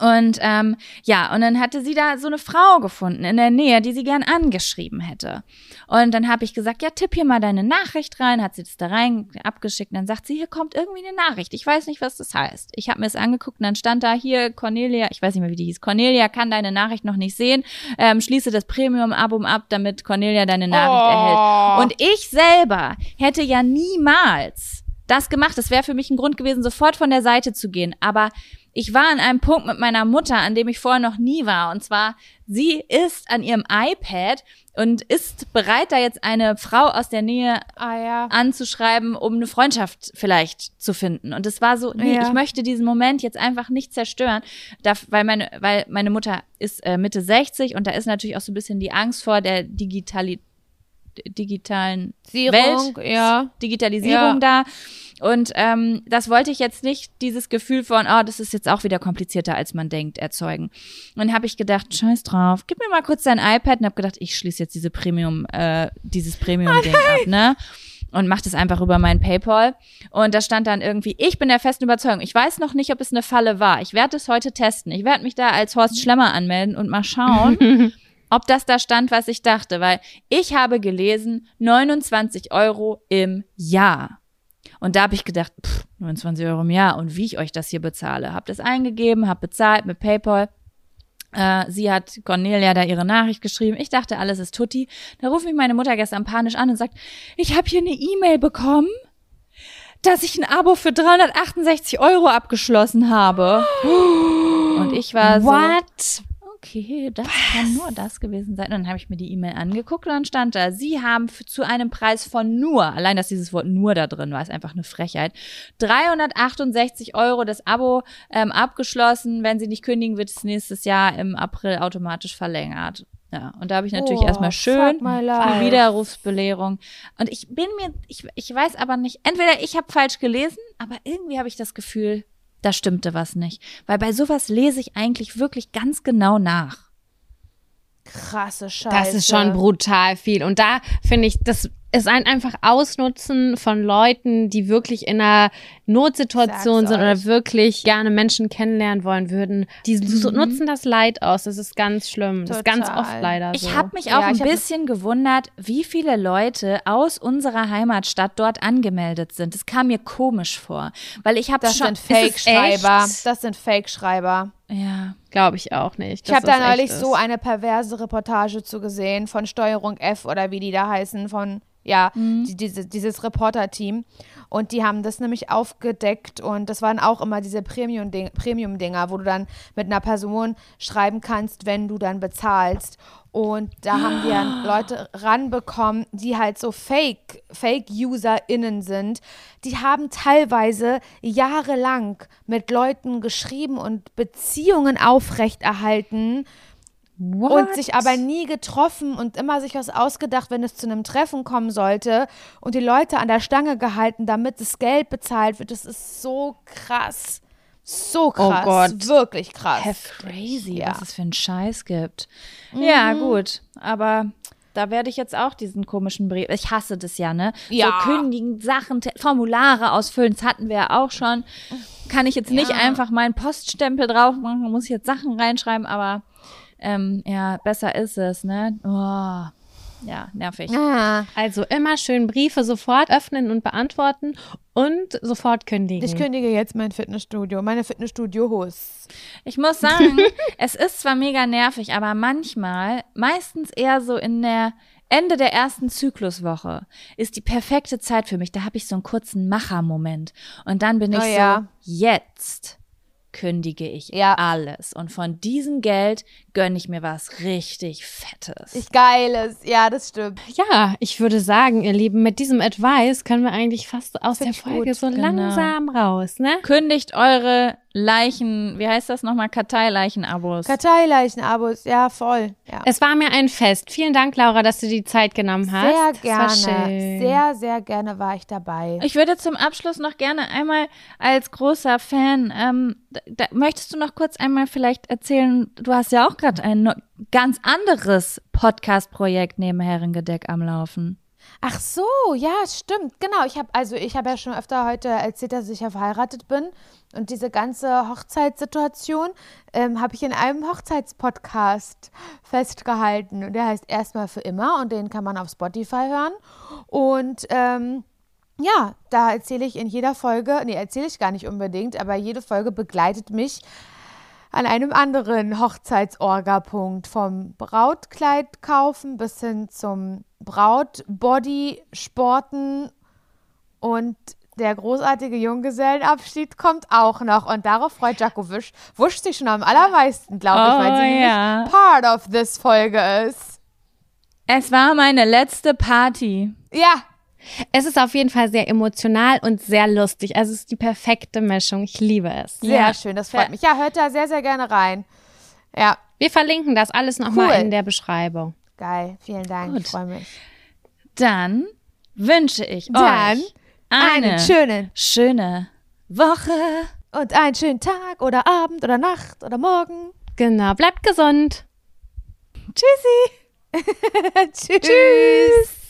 Und ähm, ja, und dann hatte sie da so eine Frau gefunden in der Nähe, die sie gern angeschrieben hätte. Und dann habe ich gesagt, ja, tipp hier mal deine Nachricht rein, hat sie das da rein abgeschickt. Und dann sagt sie, hier kommt irgendwie eine Nachricht. Ich weiß nicht, was das heißt. Ich habe mir das angeguckt und dann stand da hier Cornelia, ich weiß nicht mehr, wie die hieß. Cornelia kann deine Nachricht noch nicht sehen. Ähm, schließe das Premium-Abo ab, damit Cornelia deine Nachricht erhält. Und ich selber hätte ja niemals das gemacht. Das wäre für mich ein Grund gewesen, sofort von der Seite zu gehen. Aber ich war an einem Punkt mit meiner Mutter, an dem ich vorher noch nie war. Und zwar, sie ist an ihrem iPad und ist bereit, da jetzt eine Frau aus der Nähe Ah ja. anzuschreiben, um eine Freundschaft vielleicht zu finden. Und es war so, nee, Ja. ich möchte diesen Moment jetzt einfach nicht zerstören, da, weil meine, weil meine Mutter ist äh, Mitte 60 und da ist natürlich auch so ein bisschen die Angst vor der Digitali digitalen Sierung, Welt, ja. Digitalisierung da. Und ähm, das wollte ich jetzt nicht, dieses Gefühl von, oh, das ist jetzt auch wieder komplizierter, als man denkt, erzeugen. Und dann habe ich gedacht, scheiß drauf, gib mir mal kurz dein iPad und habe gedacht, ich schließe jetzt diese Premium, äh, dieses Premium-Ding ab, *laughs* ne? Und mach das einfach über mein PayPal. Und da stand dann irgendwie, ich bin der festen Überzeugung, ich weiß noch nicht, ob es eine Falle war. Ich werde es heute testen. Ich werde mich da als Horst Schlemmer anmelden und mal schauen, *laughs* ob das da stand, was ich dachte. Weil ich habe gelesen, 29 Euro im Jahr. Und da habe ich gedacht, pff, 29 Euro im Jahr und wie ich euch das hier bezahle. Hab das eingegeben, hab bezahlt mit PayPal. Äh, sie hat Cornelia da ihre Nachricht geschrieben. Ich dachte, alles ist tutti. Da ruft mich meine Mutter gestern panisch an und sagt, ich habe hier eine E-Mail bekommen, dass ich ein Abo für 368 Euro abgeschlossen habe. *gasps* Und ich war so, What? Okay, das kann nur das gewesen sein. Und dann habe ich mir die E-Mail angeguckt und dann stand da, Sie haben zu einem Preis von nur, allein dass dieses Wort nur da drin war, ist einfach eine Frechheit, 368 Euro das Abo ähm, abgeschlossen. Wenn Sie nicht kündigen, wird es nächstes Jahr im April automatisch verlängert. Ja, und da habe ich natürlich Oh, erstmal schön life. Widerrufsbelehrung. Und ich bin mir, ich, ich weiß aber nicht, entweder ich habe falsch gelesen, aber irgendwie habe ich das Gefühl, da stimmte was nicht. Weil bei sowas lese ich eigentlich wirklich ganz genau nach. Krasse Scheiße. Das ist schon brutal viel. Und da finde ich, das ist ein einfach Ausnutzen von Leuten, die wirklich in einer Notsituation Sag's sind oder euch. wirklich gerne Menschen kennenlernen wollen würden. Die so- nutzen das Leid aus. Das ist ganz schlimm. Das ist ganz Total. oft leider so. Ich habe mich Ja, auch ein ich hab- bisschen gewundert, wie viele Leute aus unserer Heimatstadt dort angemeldet sind. Das kam mir komisch vor, weil ich habe Das schon sind Ist es Fake-Schreiber. Das sind Fake-Schreiber. Ja. Glaube ich auch nicht. Ich habe da neulich so eine perverse Reportage zu gesehen von Steuerung F oder wie die da heißen, von, ja, die, diese, dieses Reporter-Team. Und die haben das nämlich aufgedeckt und das waren auch immer diese Premium-Ding- Premium-Dinger, wo du dann mit einer Person schreiben kannst, wenn du dann bezahlst. Und da haben dann *gasps* Leute ranbekommen, die halt so Fake, Fake-UserInnen sind. Die haben teilweise jahrelang mit Leuten geschrieben und Beziehungen aufrechterhalten und sich aber nie getroffen und immer sich was ausgedacht, wenn es zu einem Treffen kommen sollte und die Leute an der Stange gehalten, damit das Geld bezahlt wird. Das ist so krass. So krass. Oh Gott. Wirklich krass. Crazy, Ja. was es für einen Scheiß gibt. Ja, gut. Aber da werde ich jetzt auch diesen komischen Brief. Ich hasse das ja, ne? Ja. So kündigen, Sachen, Formulare ausfüllen, das hatten wir ja auch schon. Kann ich jetzt nicht Ja. einfach meinen Poststempel drauf machen, muss ich jetzt Sachen reinschreiben, aber ähm, ja, besser ist es, ne? Oh, ja, nervig. Ah, Also immer schön Briefe sofort öffnen und beantworten und sofort kündigen. ich kündige jetzt mein Fitnessstudio, meine Fitnessstudio-Hosts. Ich muss sagen, *laughs* es ist zwar mega nervig, aber manchmal, meistens eher so in der Ende der ersten Zykluswoche, ist die perfekte Zeit für mich. Da habe ich so einen kurzen Machermoment. Und dann bin ich Oh ja. so, jetzt kündige ich Ja. alles. Und von diesem Geld gönne ich mir was richtig Fettes. Ich geiles. Ja, das stimmt. Ja, ich würde sagen, ihr Lieben, mit diesem Advice können wir eigentlich fast aus Find der Folge gut, so genau. langsam raus, ne? Kündigt eure Leichen, wie heißt das nochmal, Karteileichen-Abos. Karteileichen-Abos, ja, voll. Ja. Es war mir ein Fest. Vielen Dank, Laura, dass du die Zeit genommen hast. Sehr Das war gerne. schön. Sehr, sehr gerne war ich dabei. Ich würde zum Abschluss noch gerne einmal als großer Fan, ähm, da, da, möchtest du noch kurz einmal vielleicht erzählen, du hast ja auch gerade ein ganz anderes Podcast-Projekt neben Herrengedeck am Laufen. Ach so, ja, stimmt. Genau. Ich habe also ich habe ja schon öfter heute erzählt, dass ich ja verheiratet bin und diese ganze Hochzeitssituation ähm, habe ich in einem Hochzeitspodcast festgehalten und der heißt erstmal für immer und den kann man auf Spotify hören und ähm, ja, da erzähle ich in jeder Folge, nee, erzähle ich gar nicht unbedingt, aber jede Folge begleitet mich an einem anderen Hochzeitsorga-Punkt. Vom Brautkleid kaufen bis hin zum Brautbody sporten und der großartige Junggesellenabschied kommt auch noch. Und darauf freut Jaco Wisch, Wusch sich schon am allermeisten, glaube ich, weil Oh, sie ja. part of this Folge ist. Es war meine letzte Party. Ja, Es ist auf jeden Fall sehr emotional und sehr lustig. Also es ist die perfekte Mischung. Ich liebe es. sehr Ja. schön, das freut mich. Ja, hört da sehr, sehr gerne rein. Ja, Wir verlinken das alles nochmal Cool. in der Beschreibung. geil. Vielen Dank, Gut. ich freue mich. Dann wünsche ich Dann euch eine Einen schönen schöne Woche. und einen schönen Tag oder Abend oder Nacht oder Morgen. Genau. Bleibt gesund. Tschüssi. *laughs* Tschüss.